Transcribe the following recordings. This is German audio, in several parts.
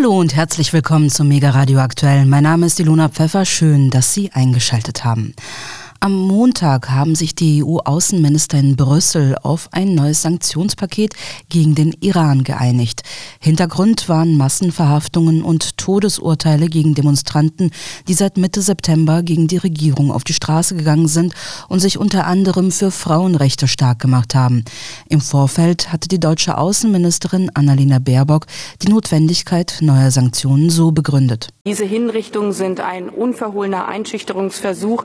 Hallo und herzlich willkommen zum Mega Radio Aktuell. Mein Name ist Ilona Pfeffer. Schön, dass Sie eingeschaltet haben. Am Montag haben sich die EU-Außenminister in Brüssel auf ein neues Sanktionspaket gegen den Iran geeinigt. Hintergrund waren Massenverhaftungen und Todesurteile gegen Demonstranten, die seit Mitte September gegen die Regierung auf die Straße gegangen sind und sich unter anderem für Frauenrechte stark gemacht haben. Im Vorfeld hatte die deutsche Außenministerin Annalena Baerbock die Notwendigkeit neuer Sanktionen so begründet. Diese Hinrichtungen sind ein unverhohlener Einschüchterungsversuch,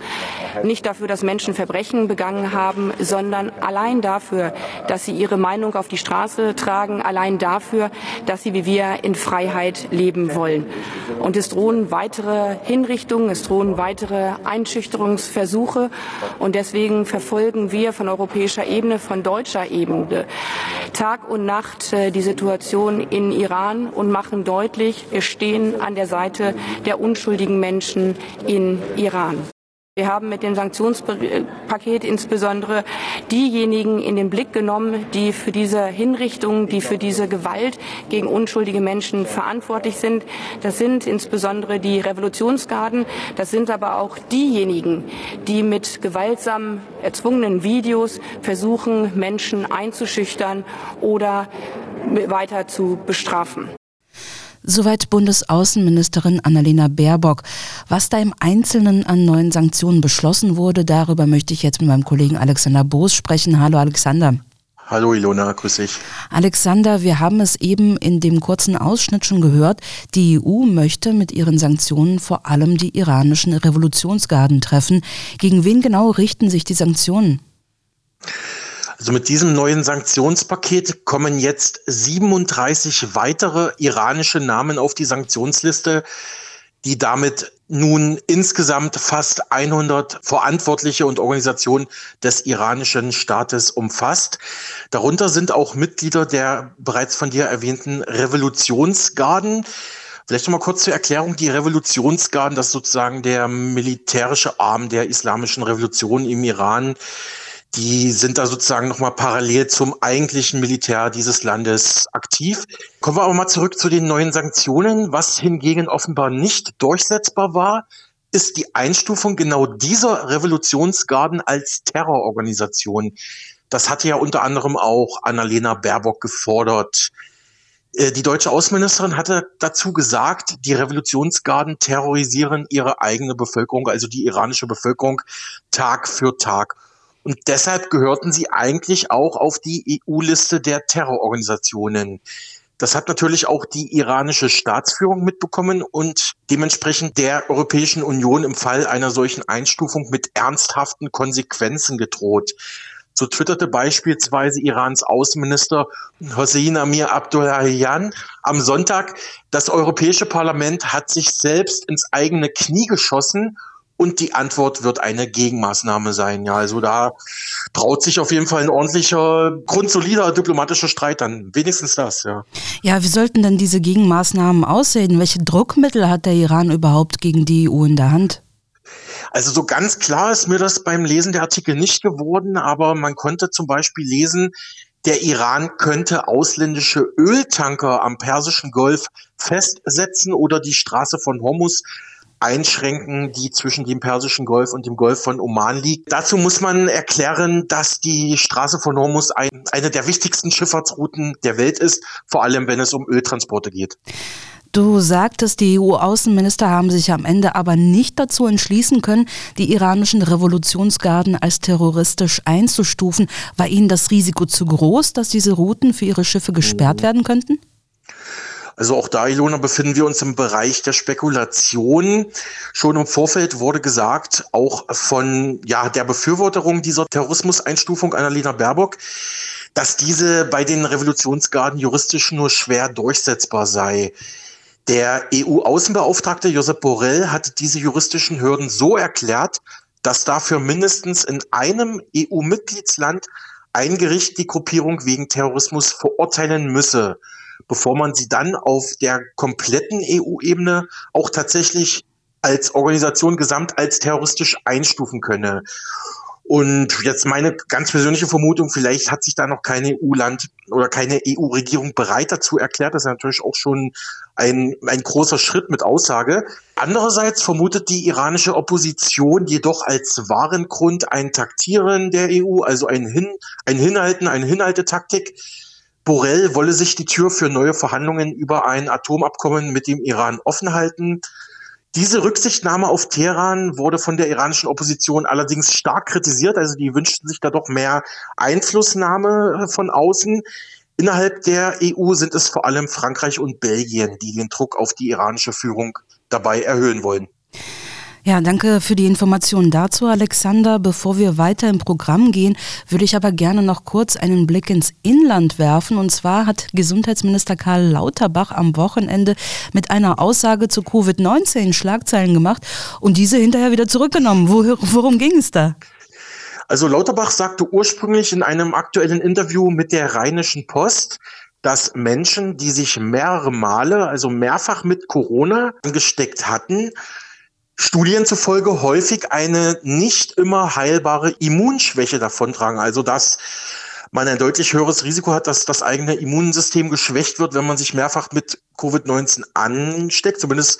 nicht dafür, dass Menschen Verbrechen begangen haben, sondern allein dafür, dass sie ihre Meinung auf die Straße tragen, allein dafür, dass sie wie wir in Freiheit leben wollen. Und es drohen weitere Hinrichtungen, es drohen weitere Einschüchterungsversuche. Und deswegen verfolgen wir von europäischer Ebene, von deutscher Ebene Tag und Nacht äh, die Situation in Iran und machen deutlich, wir stehen an der Seite der unschuldigen Menschen in Iran. Wir haben mit dem Sanktionspaket insbesondere diejenigen in den Blick genommen, die für diese Hinrichtung, die für diese Gewalt gegen unschuldige Menschen verantwortlich sind. Das sind insbesondere die Revolutionsgarden. Das sind aber auch diejenigen, die mit gewaltsam erzwungenen Videos versuchen, Menschen einzuschüchtern oder weiter zu bestrafen. Soweit Bundesaußenministerin Annalena Baerbock. Was da im Einzelnen an neuen Sanktionen beschlossen wurde, darüber möchte ich jetzt mit meinem Kollegen Alexander Boos sprechen. Hallo Alexander. Hallo Ilona, grüß dich. Alexander, wir haben es eben in dem kurzen Ausschnitt schon gehört. Die EU möchte mit ihren Sanktionen vor allem die iranischen Revolutionsgarden treffen. Gegen wen genau richten sich die Sanktionen? Also mit diesem neuen Sanktionspaket kommen jetzt 37 weitere iranische Namen auf die Sanktionsliste, die damit nun insgesamt fast 100 Verantwortliche und Organisationen des iranischen Staates umfasst. Darunter sind auch Mitglieder der bereits von dir erwähnten Revolutionsgarden. Vielleicht noch mal kurz zur Erklärung. Die Revolutionsgarden, das ist sozusagen der militärische Arm der islamischen Revolution im Iran die sind da sozusagen nochmal parallel zum eigentlichen Militär dieses Landes aktiv. Kommen wir aber mal zurück zu den neuen Sanktionen. Was hingegen offenbar nicht durchsetzbar war, ist die Einstufung genau dieser Revolutionsgarden als Terrororganisation. Das hatte ja unter anderem auch Annalena Baerbock gefordert. Äh, die deutsche Außenministerin hatte dazu gesagt, die Revolutionsgarden terrorisieren ihre eigene Bevölkerung, also die iranische Bevölkerung, Tag für Tag. Und deshalb gehörten sie eigentlich auch auf die EU-Liste der Terrororganisationen. Das hat natürlich auch die iranische Staatsführung mitbekommen und dementsprechend der Europäischen Union im Fall einer solchen Einstufung mit ernsthaften Konsequenzen gedroht. So twitterte beispielsweise Irans Außenminister Hossein Amir Abdullahian am Sonntag, das Europäische Parlament hat sich selbst ins eigene Knie geschossen und die Antwort wird eine Gegenmaßnahme sein. Ja, also da traut sich auf jeden Fall ein ordentlicher, grundsolider diplomatischer Streit dann. Wenigstens das, ja. Ja, wie sollten denn diese Gegenmaßnahmen aussehen? Welche Druckmittel hat der Iran überhaupt gegen die EU in der Hand? Also so ganz klar ist mir das beim Lesen der Artikel nicht geworden, aber man konnte zum Beispiel lesen, der Iran könnte ausländische Öltanker am Persischen Golf festsetzen oder die Straße von Hormuz einschränken, die zwischen dem Persischen Golf und dem Golf von Oman liegt. Dazu muss man erklären, dass die Straße von Hormuz ein, eine der wichtigsten Schifffahrtsrouten der Welt ist, vor allem wenn es um Öltransporte geht. Du sagtest, die EU-Außenminister haben sich am Ende aber nicht dazu entschließen können, die iranischen Revolutionsgarden als terroristisch einzustufen. War ihnen das Risiko zu groß, dass diese Routen für ihre Schiffe gesperrt werden könnten? Also auch da, Ilona, befinden wir uns im Bereich der Spekulation. Schon im Vorfeld wurde gesagt, auch von ja, der Befürworterung dieser Terrorismuseinstufung Annalena Baerbock, dass diese bei den Revolutionsgarden juristisch nur schwer durchsetzbar sei. Der EU-Außenbeauftragte Josep Borrell hat diese juristischen Hürden so erklärt, dass dafür mindestens in einem EU-Mitgliedsland ein Gericht die Gruppierung wegen Terrorismus verurteilen müsse bevor man sie dann auf der kompletten EU-Ebene auch tatsächlich als Organisation gesamt als terroristisch einstufen könne. Und jetzt meine ganz persönliche Vermutung, vielleicht hat sich da noch keine EU-Land oder keine EU-Regierung bereit dazu erklärt. Das ist natürlich auch schon ein, ein großer Schritt mit Aussage. Andererseits vermutet die iranische Opposition jedoch als wahren Grund ein Taktieren der EU, also ein, Hin, ein Hinhalten, eine Hinhaltetaktik. Borrell wolle sich die Tür für neue Verhandlungen über ein Atomabkommen mit dem Iran offen halten. Diese Rücksichtnahme auf Teheran wurde von der iranischen Opposition allerdings stark kritisiert. Also die wünschten sich da doch mehr Einflussnahme äh, von außen. Innerhalb der EU sind es vor allem Frankreich und Belgien, die den Druck auf die iranische Führung dabei erhöhen wollen. Ja, danke für die Informationen dazu, Alexander. Bevor wir weiter im Programm gehen, würde ich aber gerne noch kurz einen Blick ins Inland werfen. Und zwar hat Gesundheitsminister Karl Lauterbach am Wochenende mit einer Aussage zu Covid-19 Schlagzeilen gemacht und diese hinterher wieder zurückgenommen. worum ging es da? Also Lauterbach sagte ursprünglich in einem aktuellen Interview mit der Rheinischen Post, dass Menschen, die sich mehrere Male, also mehrfach mit Corona angesteckt hatten, Studien zufolge häufig eine nicht immer heilbare Immunschwäche davontragen. Also dass man ein deutlich höheres Risiko hat, dass das eigene Immunsystem geschwächt wird, wenn man sich mehrfach mit Covid-19 ansteckt. Zumindest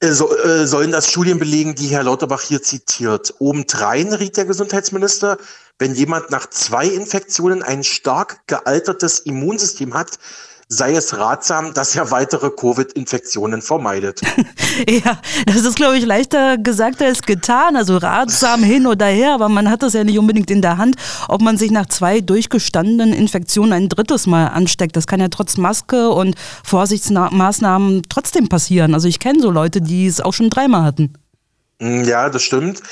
äh, so, äh, sollen das Studien belegen, die Herr Lauterbach hier zitiert. Obendrein riet der Gesundheitsminister, wenn jemand nach zwei Infektionen ein stark gealtertes Immunsystem hat, sei es ratsam, dass er weitere Covid-Infektionen vermeidet. ja, das ist, glaube ich, leichter gesagt als getan. Also ratsam hin oder her, aber man hat das ja nicht unbedingt in der Hand, ob man sich nach zwei durchgestandenen Infektionen ein drittes Mal ansteckt. Das kann ja trotz Maske und Vorsichtsmaßnahmen trotzdem passieren. Also ich kenne so Leute, die es auch schon dreimal hatten. Ja, das stimmt.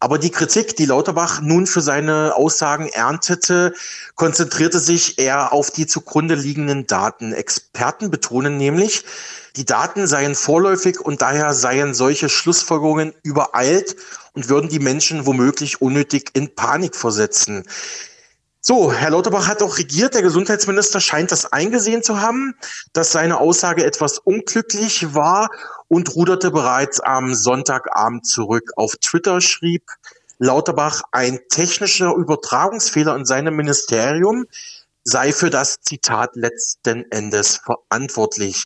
Aber die Kritik, die Lauterbach nun für seine Aussagen erntete, konzentrierte sich eher auf die zugrunde liegenden Daten. Experten betonen nämlich, die Daten seien vorläufig und daher seien solche Schlussfolgerungen übereilt und würden die Menschen womöglich unnötig in Panik versetzen. So, Herr Lauterbach hat auch regiert. Der Gesundheitsminister scheint das eingesehen zu haben, dass seine Aussage etwas unglücklich war und ruderte bereits am Sonntagabend zurück. Auf Twitter schrieb Lauterbach, ein technischer Übertragungsfehler in seinem Ministerium sei für das Zitat letzten Endes verantwortlich.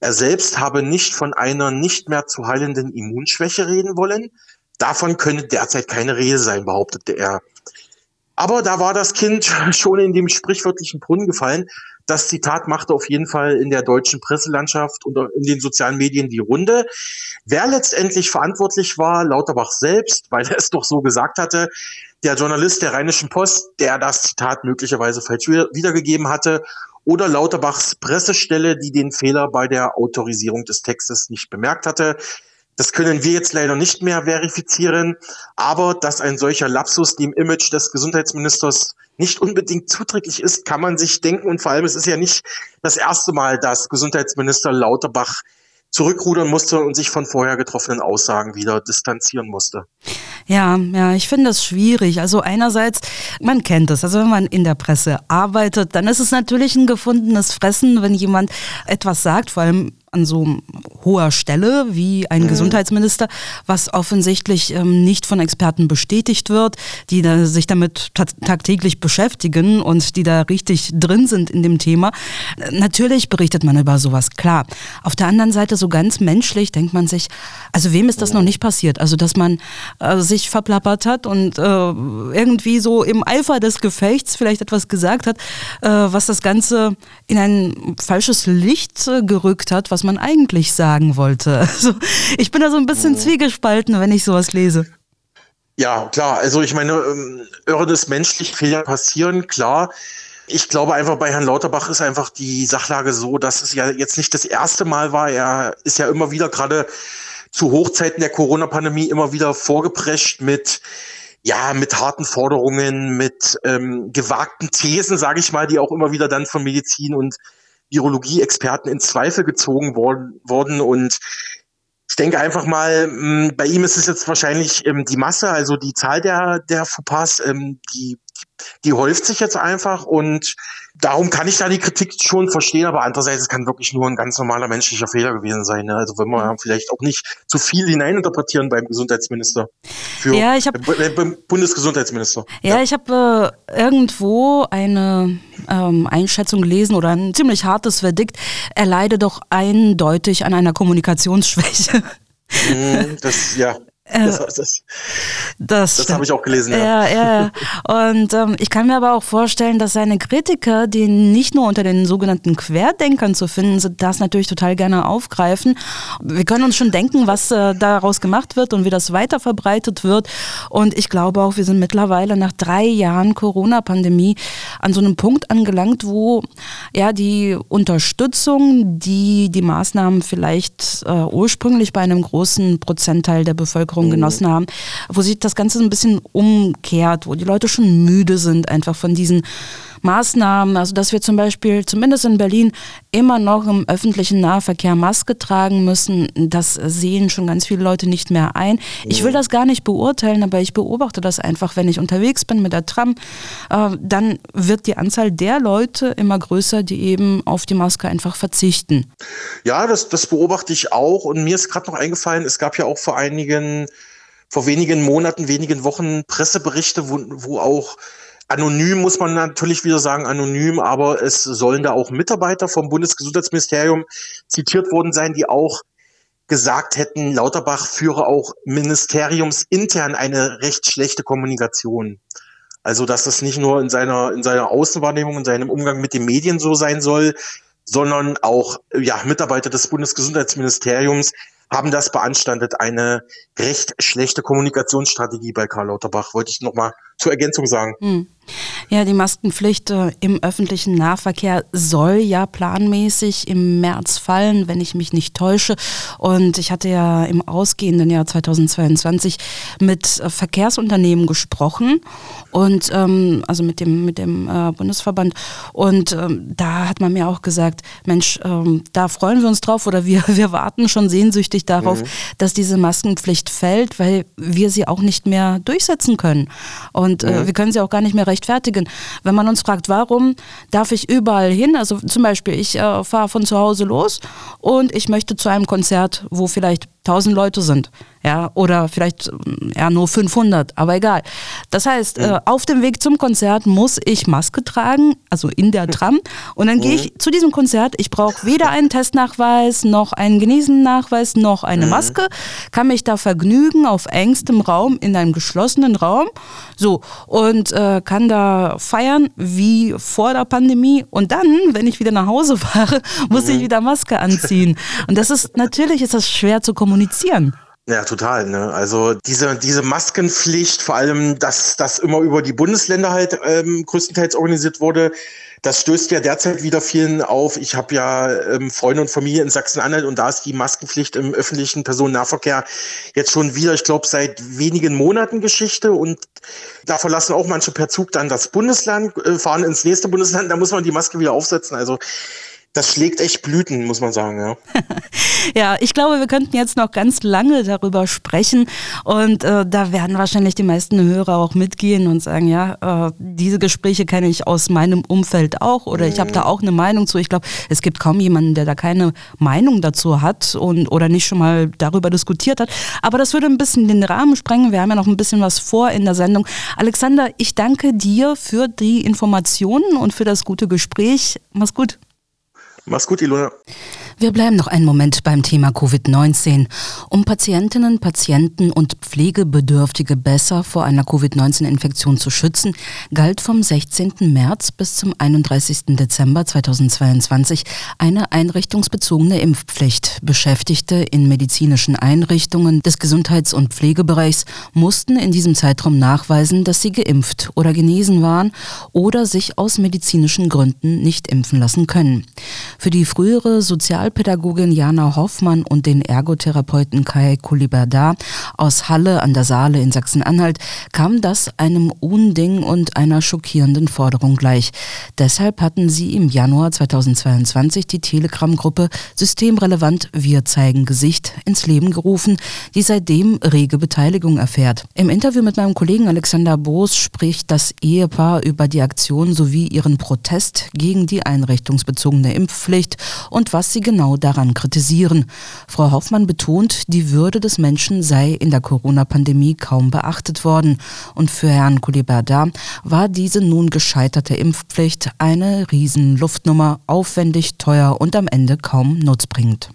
Er selbst habe nicht von einer nicht mehr zu heilenden Immunschwäche reden wollen. Davon könne derzeit keine Rede sein, behauptete er. Aber da war das Kind schon in dem sprichwörtlichen Brunnen gefallen. Das Zitat machte auf jeden Fall in der deutschen Presselandschaft und in den sozialen Medien die Runde. Wer letztendlich verantwortlich war, Lauterbach selbst, weil er es doch so gesagt hatte, der Journalist der Rheinischen Post, der das Zitat möglicherweise falsch wiedergegeben hatte, oder Lauterbachs Pressestelle, die den Fehler bei der Autorisierung des Textes nicht bemerkt hatte. Das können wir jetzt leider nicht mehr verifizieren, aber dass ein solcher Lapsus dem Image des Gesundheitsministers nicht unbedingt zuträglich ist, kann man sich denken. Und vor allem, es ist ja nicht das erste Mal, dass Gesundheitsminister Lauterbach zurückrudern musste und sich von vorher getroffenen Aussagen wieder distanzieren musste. Ja, ja, ich finde das schwierig. Also einerseits, man kennt es, also wenn man in der Presse arbeitet, dann ist es natürlich ein gefundenes Fressen, wenn jemand etwas sagt, vor allem an so hoher Stelle wie ein mhm. Gesundheitsminister, was offensichtlich ähm, nicht von Experten bestätigt wird, die da sich damit tagtäglich beschäftigen und die da richtig drin sind in dem Thema. Natürlich berichtet man über sowas, klar. Auf der anderen Seite, so ganz menschlich, denkt man sich, also wem ist das noch nicht passiert? Also, dass man äh, sich verplappert hat und äh, irgendwie so im Eifer des Gefechts vielleicht etwas gesagt hat, äh, was das Ganze in ein falsches Licht äh, gerückt hat, was was man eigentlich sagen wollte. Also ich bin da so ein bisschen mhm. zwiegespalten, wenn ich sowas lese. Ja, klar. Also ich meine, ähm, irres menschlich Fehler passieren, klar. Ich glaube einfach bei Herrn Lauterbach ist einfach die Sachlage so, dass es ja jetzt nicht das erste Mal war. Er ist ja immer wieder gerade zu Hochzeiten der Corona-Pandemie immer wieder vorgeprescht mit ja, mit harten Forderungen, mit ähm, gewagten Thesen, sage ich mal, die auch immer wieder dann von Medizin und Virologie-Experten in Zweifel gezogen worden, worden. Und ich denke einfach mal, hm, bei ihm ist es jetzt wahrscheinlich ähm, die Masse, also die Zahl der, der Fauxpas, ähm, die, die häuft sich jetzt einfach und darum kann ich da die Kritik schon verstehen, aber andererseits es kann wirklich nur ein ganz normaler menschlicher Fehler gewesen sein. Ne? Also wenn wir vielleicht auch nicht zu viel hineininterpretieren beim Gesundheitsminister. Für, ja, ich hab, äh, beim Bundesgesundheitsminister. Ja, ja. ich habe äh, irgendwo eine ähm, Einschätzung gelesen oder ein ziemlich hartes Verdikt. Er leide doch eindeutig an einer Kommunikationsschwäche. Mm, das, ja. Äh, das, das, das, das habe ich auch gelesen. Ja, ja. ja. Und ähm, ich kann mir aber auch vorstellen, dass seine Kritiker, die nicht nur unter den sogenannten Querdenkern zu finden sind, das natürlich total gerne aufgreifen. Wir können uns schon denken, was äh, daraus gemacht wird und wie das weiter verbreitet wird. Und ich glaube auch, wir sind mittlerweile nach drei Jahren Corona-Pandemie an so einem Punkt angelangt, wo ja die Unterstützung, die die Maßnahmen vielleicht äh, ursprünglich bei einem großen Prozentteil der Bevölkerung Bevölkerung mhm. genossen haben, wo sich das Ganze ein bisschen umkehrt, wo die Leute schon müde sind einfach von diesen Maßnahmen, also dass wir zum Beispiel zumindest in Berlin immer noch im öffentlichen Nahverkehr Maske tragen müssen, das sehen schon ganz viele Leute nicht mehr ein. Ich will das gar nicht beurteilen, aber ich beobachte das einfach, wenn ich unterwegs bin mit der Tram, äh, dann wird die Anzahl der Leute immer größer, die eben auf die Maske einfach verzichten. Ja, das, das beobachte ich auch und mir ist gerade noch eingefallen, es gab ja auch vor einigen vor wenigen Monaten, wenigen Wochen Presseberichte, wo, wo auch anonym muss man natürlich wieder sagen, anonym, aber es sollen da auch Mitarbeiter vom Bundesgesundheitsministerium zitiert worden sein, die auch gesagt hätten, Lauterbach führe auch ministeriumsintern eine recht schlechte Kommunikation. Also, dass das nicht nur in seiner, in seiner Außenwahrnehmung, in seinem Umgang mit den Medien so sein soll, sondern auch, ja, Mitarbeiter des Bundesgesundheitsministeriums haben das beanstandet, eine recht schlechte Kommunikationsstrategie bei Karl Lauterbach, wollte ich nochmal zur Ergänzung sagen. Hm. Ja, die Maskenpflicht äh, im öffentlichen Nahverkehr soll ja planmäßig im März fallen, wenn ich mich nicht täusche. Und ich hatte ja im ausgehenden Jahr 2022 mit äh, Verkehrsunternehmen gesprochen und ähm, also mit dem mit dem äh, Bundesverband und ähm, da hat man mir auch gesagt, Mensch, ähm, da freuen wir uns drauf oder wir wir warten schon sehnsüchtig darauf, mhm. dass diese Maskenpflicht fällt, weil wir sie auch nicht mehr durchsetzen können und mhm. wir können sie auch gar nicht mehr rechtfertigen. Wenn man uns fragt, warum darf ich überall hin? Also zum Beispiel, ich äh, fahre von zu Hause los und ich möchte zu einem Konzert, wo vielleicht 1000 Leute sind ja, oder vielleicht ja, nur 500, aber egal. Das heißt, mhm. äh, auf dem Weg zum Konzert muss ich Maske tragen, also in der Tram, und dann mhm. gehe ich zu diesem Konzert. Ich brauche weder einen Testnachweis, noch einen Genesennachweis, noch eine mhm. Maske, kann mich da vergnügen auf engstem Raum, in einem geschlossenen Raum, so, und äh, kann da feiern wie vor der Pandemie. Und dann, wenn ich wieder nach Hause fahre, muss ich mhm. wieder Maske anziehen. Und das ist, natürlich ist das schwer zu kommunizieren. Ja, total. Ne? Also diese, diese Maskenpflicht, vor allem, dass das immer über die Bundesländer halt ähm, größtenteils organisiert wurde, das stößt ja derzeit wieder vielen auf. Ich habe ja ähm, Freunde und Familie in Sachsen-Anhalt und da ist die Maskenpflicht im öffentlichen Personennahverkehr jetzt schon wieder, ich glaube, seit wenigen Monaten Geschichte und da verlassen auch manche per Zug dann das Bundesland, äh, fahren ins nächste Bundesland, da muss man die Maske wieder aufsetzen. Also das schlägt echt Blüten, muss man sagen, ja. ja, ich glaube, wir könnten jetzt noch ganz lange darüber sprechen und äh, da werden wahrscheinlich die meisten Hörer auch mitgehen und sagen, ja, äh, diese Gespräche kenne ich aus meinem Umfeld auch oder mhm. ich habe da auch eine Meinung zu. Ich glaube, es gibt kaum jemanden, der da keine Meinung dazu hat und oder nicht schon mal darüber diskutiert hat. Aber das würde ein bisschen den Rahmen sprengen. Wir haben ja noch ein bisschen was vor in der Sendung. Alexander, ich danke dir für die Informationen und für das gute Gespräch. Mach's gut. Mach's gut, Ilona. Wir bleiben noch einen Moment beim Thema Covid-19. Um Patientinnen, Patienten und Pflegebedürftige besser vor einer Covid-19-Infektion zu schützen, galt vom 16. März bis zum 31. Dezember 2022 eine einrichtungsbezogene Impfpflicht. Beschäftigte in medizinischen Einrichtungen des Gesundheits- und Pflegebereichs mussten in diesem Zeitraum nachweisen, dass sie geimpft oder genesen waren oder sich aus medizinischen Gründen nicht impfen lassen können. Für die frühere Sozial Sozialpädagogin Jana Hoffmann und den Ergotherapeuten Kai Kuliberda aus Halle an der Saale in Sachsen-Anhalt kam das einem Unding und einer schockierenden Forderung gleich. Deshalb hatten sie im Januar 2022 die Telegram-Gruppe Systemrelevant Wir zeigen Gesicht ins Leben gerufen, die seitdem rege Beteiligung erfährt. Im Interview mit meinem Kollegen Alexander Boos spricht das Ehepaar über die Aktion sowie ihren Protest gegen die einrichtungsbezogene Impfpflicht und was sie genau daran kritisieren. Frau Hoffmann betont, die Würde des Menschen sei in der Corona-Pandemie kaum beachtet worden. Und für Herrn Kuliberda war diese nun gescheiterte Impfpflicht eine Riesenluftnummer, aufwendig, teuer und am Ende kaum nutzbringend.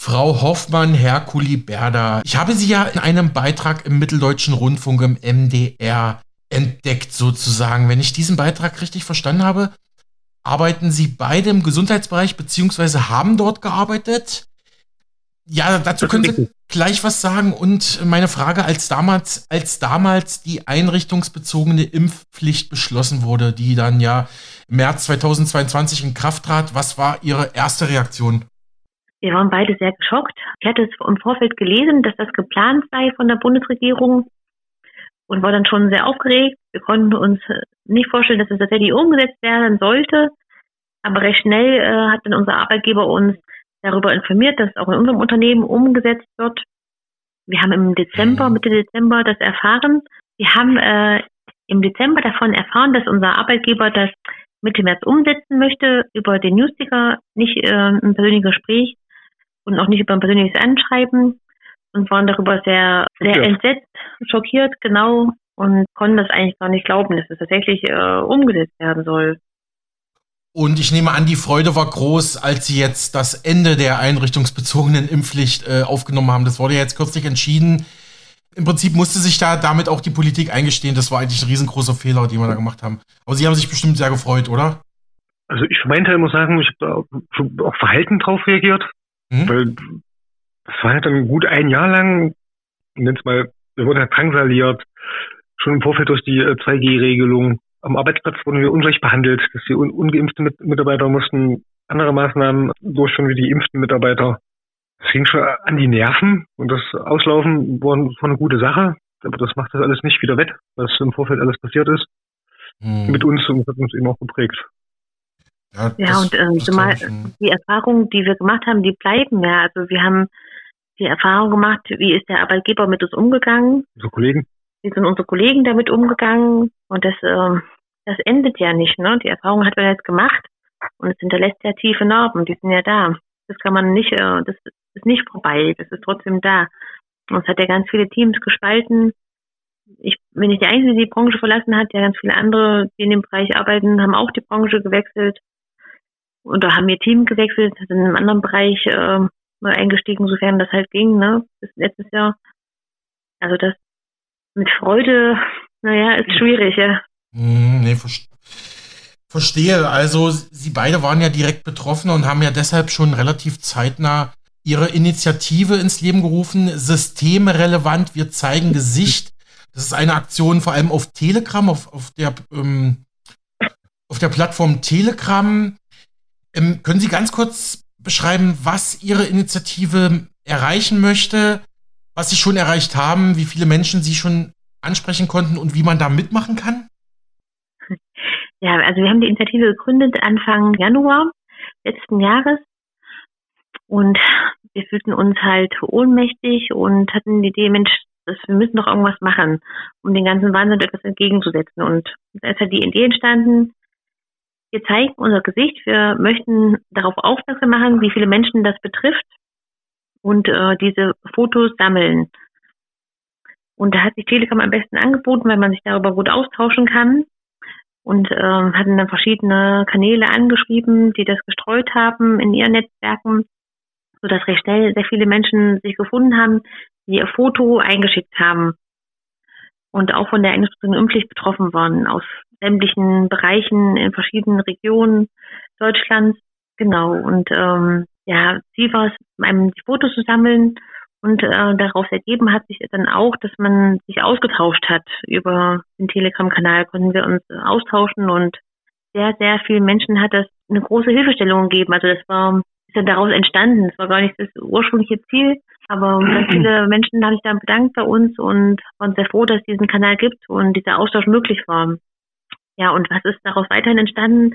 Frau Hoffmann, Herr Kuliberda, ich habe Sie ja in einem Beitrag im Mitteldeutschen Rundfunk im MDR entdeckt sozusagen. Wenn ich diesen Beitrag richtig verstanden habe, arbeiten Sie beide im Gesundheitsbereich beziehungsweise haben dort gearbeitet. Ja, dazu können Sie gleich was sagen. Und meine Frage, als damals, als damals die einrichtungsbezogene Impfpflicht beschlossen wurde, die dann ja im März 2022 in Kraft trat, was war Ihre erste Reaktion? Wir waren beide sehr geschockt. Ich hatte es im Vorfeld gelesen, dass das geplant sei von der Bundesregierung und war dann schon sehr aufgeregt. Wir konnten uns nicht vorstellen, dass es tatsächlich umgesetzt werden sollte. Aber recht schnell äh, hat dann unser Arbeitgeber uns darüber informiert, dass auch in unserem Unternehmen umgesetzt wird. Wir haben im Dezember, mhm. Mitte Dezember das erfahren. Wir haben äh, im Dezember davon erfahren, dass unser Arbeitgeber das Mitte März umsetzen möchte, über den Newsticker, nicht äh, ein persönliches Gespräch und auch nicht über ein persönliches Anschreiben und waren darüber sehr, sehr okay. entsetzt, schockiert, genau, und konnten das eigentlich gar nicht glauben, dass es tatsächlich äh, umgesetzt werden soll. Und ich nehme an, die Freude war groß, als Sie jetzt das Ende der einrichtungsbezogenen Impfpflicht äh, aufgenommen haben. Das wurde ja jetzt kürzlich entschieden. Im Prinzip musste sich da damit auch die Politik eingestehen. Das war eigentlich ein riesengroßer Fehler, den wir da gemacht haben. Aber Sie haben sich bestimmt sehr gefreut, oder? Also ich für meinen Teil muss sagen, ich habe auch verhalten drauf reagiert. Mhm. Weil das war halt dann gut ein Jahr lang, nenn's mal, wir wurden halt drangsaliert, schon im Vorfeld durch die 2G-Regelung. Am Arbeitsplatz wurden wir ungleich behandelt, dass die un ungeimpften Mit Mitarbeiter mussten andere Maßnahmen durchführen wie die impften Mitarbeiter. Es ging schon an die Nerven und das Auslaufen war, war eine gute Sache, aber das macht das alles nicht wieder wett, was im Vorfeld alles passiert ist. Hm. Mit uns und hat uns eben auch geprägt. Ja, ja und äh, zumal die Erfahrungen, die wir gemacht haben, die bleiben ja. Also wir haben die Erfahrung gemacht, wie ist der Arbeitgeber mit uns umgegangen. Unsere Kollegen. Wie sind unsere Kollegen damit umgegangen? Und das, äh, das endet ja nicht. Ne? Die Erfahrung hat man jetzt gemacht und es hinterlässt ja tiefe Narben. Die sind ja da. Das kann man nicht, äh, das ist nicht vorbei. Das ist trotzdem da. Und es hat ja ganz viele Teams gespalten. Ich bin nicht der Einzige, die die Branche verlassen hat. Ja, ganz viele andere, die in dem Bereich arbeiten, haben auch die Branche gewechselt oder haben ihr Team gewechselt, sind in einem anderen Bereich äh, eingestiegen, sofern das halt ging, ne, bis letztes Jahr. Also das mit Freude, naja, ist schwierig, ja. Hm, nee, verstehe. Also Sie beide waren ja direkt betroffen und haben ja deshalb schon relativ zeitnah Ihre Initiative ins Leben gerufen. Systemrelevant, wir zeigen Gesicht. Das ist eine Aktion vor allem auf Telegram, auf, auf der ähm, auf der Plattform Telegram. Ähm, können Sie ganz kurz beschreiben, was Ihre Initiative erreichen möchte, was Sie schon erreicht haben, wie viele Menschen Sie schon ansprechen konnten und wie man da mitmachen kann? Ja, also wir haben die Initiative gegründet Anfang Januar letzten Jahres und wir fühlten uns halt ohnmächtig und hatten die Idee, Mensch, wir müssen doch irgendwas machen, um den ganzen Wahnsinn etwas entgegenzusetzen. Und da ist halt die Idee entstanden, wir zeigen unser Gesicht, wir möchten darauf aufmerksam machen, wie viele Menschen das betrifft und äh, diese Fotos sammeln. Und da hat sich Telegram am besten angeboten, weil man sich darüber gut austauschen kann. Und äh, hatten dann verschiedene Kanäle angeschrieben, die das gestreut haben in ihren Netzwerken, sodass recht schnell sehr viele Menschen sich gefunden haben, die ihr Foto eingeschickt haben und auch von der eingeschränkten Impfpflicht betroffen waren, aus sämtlichen Bereichen in verschiedenen Regionen Deutschlands. Genau. Und ähm, ja, Ziel war es, die Fotos zu sammeln und äh, daraus ergeben hat sich dann auch, dass man sich ausgetauscht hat über den Telegram-Kanal, konnten wir uns austauschen und sehr, sehr vielen Menschen hat das eine große Hilfestellung gegeben. Also das war ist dann daraus entstanden. Es war gar nicht das ursprüngliche Ziel, aber ganz viele Menschen haben sich dann bedankt bei uns und waren sehr froh, dass es diesen Kanal gibt und dieser Austausch möglich war. Ja, und was ist daraus weiterhin entstanden?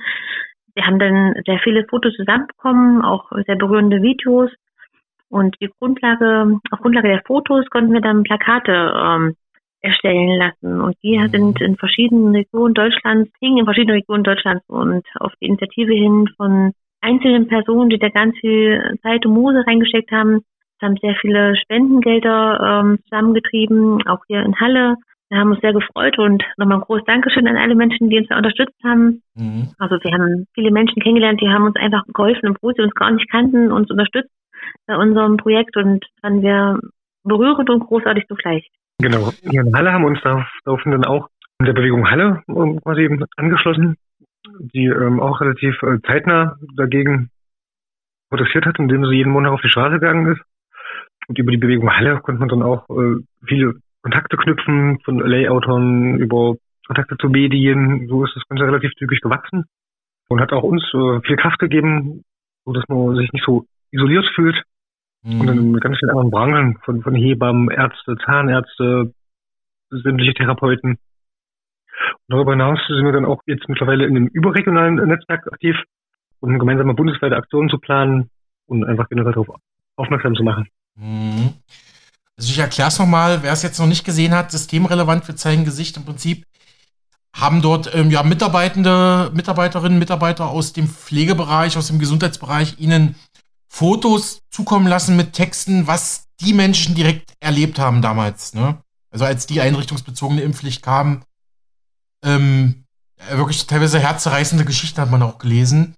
Wir haben dann sehr viele Fotos zusammenbekommen, auch sehr berührende Videos. Und die Grundlage, auf Grundlage der Fotos konnten wir dann Plakate ähm, erstellen lassen. Und die mhm. sind in verschiedenen Regionen Deutschlands, hingen in verschiedenen Regionen Deutschlands und auf die Initiative hin von einzelnen Personen, die da ganz viel Zeit und Muse reingesteckt haben. Es haben sehr viele Spendengelder ähm, zusammengetrieben, auch hier in Halle. Wir haben uns sehr gefreut und nochmal ein großes Dankeschön an alle Menschen, die uns da unterstützt haben. Mhm. Also wir haben viele Menschen kennengelernt, die haben uns einfach geholfen, obwohl sie uns gar nicht kannten, uns unterstützt bei unserem Projekt und fanden wir berührend und großartig zugleich. Genau. Hier in Halle haben uns daraufhin dann auch in der Bewegung Halle ähm, quasi angeschlossen, die ähm, auch relativ äh, zeitnah dagegen protestiert hat, indem sie jeden Monat auf die Straße gegangen ist. Und über die Bewegung Halle konnte man dann auch äh, viele Kontakte knüpfen, von Layoutern über Kontakte zu Medien. So ist das Ganze relativ zügig gewachsen und hat auch uns äh, viel Kraft gegeben, so dass man sich nicht so isoliert fühlt. Mhm. Und in ganz vielen anderen Branchen, von, von Hebammen, Ärzte, Zahnärzte, sämtliche Therapeuten. Und darüber hinaus sind wir dann auch jetzt mittlerweile in einem überregionalen Netzwerk aktiv, um gemeinsame bundesweite Aktionen zu planen und einfach generell darauf aufmerksam zu machen. Mhm. Also ich erkläre es nochmal, wer es jetzt noch nicht gesehen hat, systemrelevant für zeigen Gesicht im Prinzip haben dort ähm, ja Mitarbeitende, Mitarbeiterinnen, Mitarbeiter aus dem Pflegebereich, aus dem Gesundheitsbereich ihnen Fotos zukommen lassen mit Texten, was die Menschen direkt erlebt haben damals. Ne? Also als die einrichtungsbezogene Impfpflicht kam, ähm, wirklich teilweise herzzerreißende Geschichten hat man auch gelesen.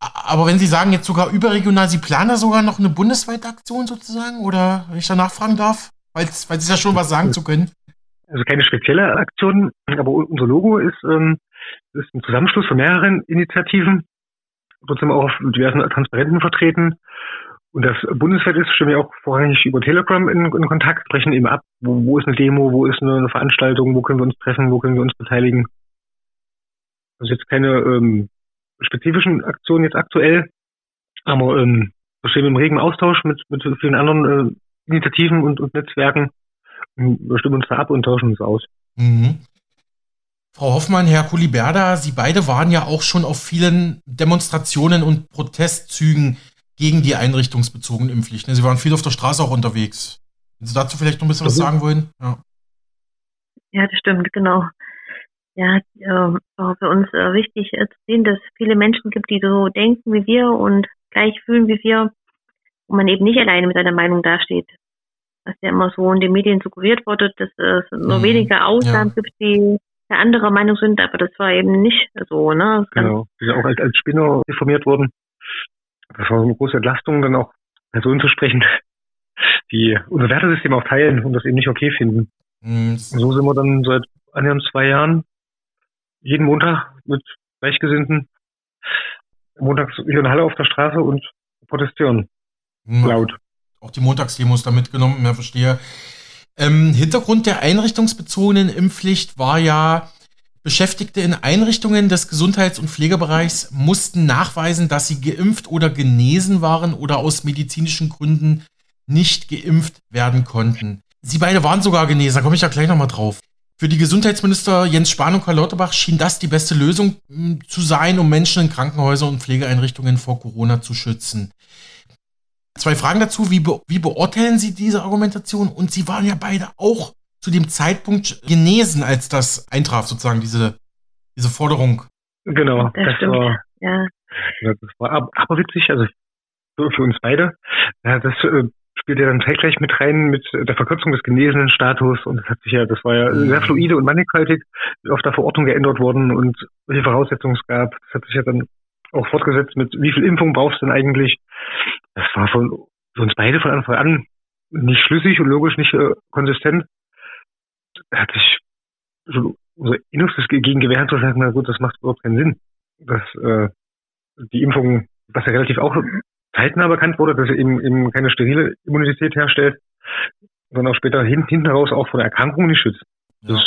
Aber wenn Sie sagen jetzt sogar überregional, Sie planen da sogar noch eine bundesweite Aktion sozusagen? Oder wenn ich da nachfragen darf? Weil es ist ja schon was sagen zu können. Also keine spezielle Aktion, aber unser Logo ist, ähm, ist ein Zusammenschluss von mehreren Initiativen, trotzdem auch auf diversen Transparenten vertreten. Und das bundesweit ist, stehen wir auch vorrangig über Telegram in, in Kontakt, sprechen eben ab, wo, wo, ist eine Demo, wo ist eine, eine, Veranstaltung, wo können wir uns treffen, wo können wir uns beteiligen. Also jetzt keine ähm, spezifischen Aktionen jetzt aktuell, aber ähm, wir stehen im regen Austausch mit, mit vielen anderen äh, Initiativen und, und Netzwerken. Wir stimmen uns da ab und tauschen uns aus. Mhm. Frau Hoffmann, Herr Kuliberda, Sie beide waren ja auch schon auf vielen Demonstrationen und Protestzügen gegen die einrichtungsbezogenen Impfpflichten. Sie waren viel auf der Straße auch unterwegs. Wenn Sie dazu vielleicht noch ein bisschen was sagen wollen? Ja, ja das stimmt, genau. Ja, äh, war für uns äh, wichtig äh, zu sehen, dass es viele Menschen gibt, die so denken wie wir und gleich fühlen wie wir und man eben nicht alleine mit seiner Meinung dasteht. Was ja immer so in den Medien suggeriert wurde, dass es nur mhm. wenige Ausnahmen ja. gibt, die der andere Meinung sind, aber das war eben nicht so, ne? Genau, die sind auch als, als Spinner informiert wurden. Das war eine große Entlastung, dann auch Personen zu sprechen, die unser Wertesystem auch teilen und das eben nicht okay finden. Mhm. So sind wir dann seit annähernd zwei Jahren jeden Montag mit Gleichgesinnten montags hier in Halle auf der Straße und protestieren. Mhm. Laut. Auch die Montagsdemos da mitgenommen, ja, verstehe. Ähm, Hintergrund der einrichtungsbezogenen Impfpflicht war ja, Beschäftigte in Einrichtungen des Gesundheits- und Pflegebereichs mussten nachweisen, dass sie geimpft oder genesen waren oder aus medizinischen Gründen nicht geimpft werden konnten. Sie beide waren sogar genesen, da komme ich ja gleich nochmal drauf. Für die Gesundheitsminister Jens Spahn und Karl Lauterbach schien das die beste Lösung hm, zu sein, um Menschen in Krankenhäusern und Pflegeeinrichtungen vor Corona zu schützen. Zwei Fragen dazu. Wie, be wie beurteilen Sie diese Argumentation? Und Sie waren ja beide auch zu dem Zeitpunkt genesen, als das eintraf, sozusagen, diese, diese Forderung. Genau, das, das war, ja. das war aber witzig, also für, für uns beide. Ja, das äh, spielt ja dann zeitgleich mit rein mit der Verkürzung des genesenen Status und das hat sich ja, das war ja mhm. sehr fluide und mannigfaltig, auf der Verordnung geändert worden und welche Voraussetzungen es gab. Das hat sich ja dann auch fortgesetzt mit, wie viel Impfung brauchst du denn eigentlich? Das war von, uns beide von Anfang an nicht schlüssig und logisch nicht äh, konsistent. Da hat sich so unser Innerstes gegen gewehrt zu sagen, na gut, das macht überhaupt keinen Sinn. Dass äh, die Impfung, was ja relativ auch zeitnah bekannt wurde, dass sie eben, eben keine sterile Immunität herstellt, sondern auch später hinten, hinten raus auch vor der Erkrankung nicht schützt. Ja. Das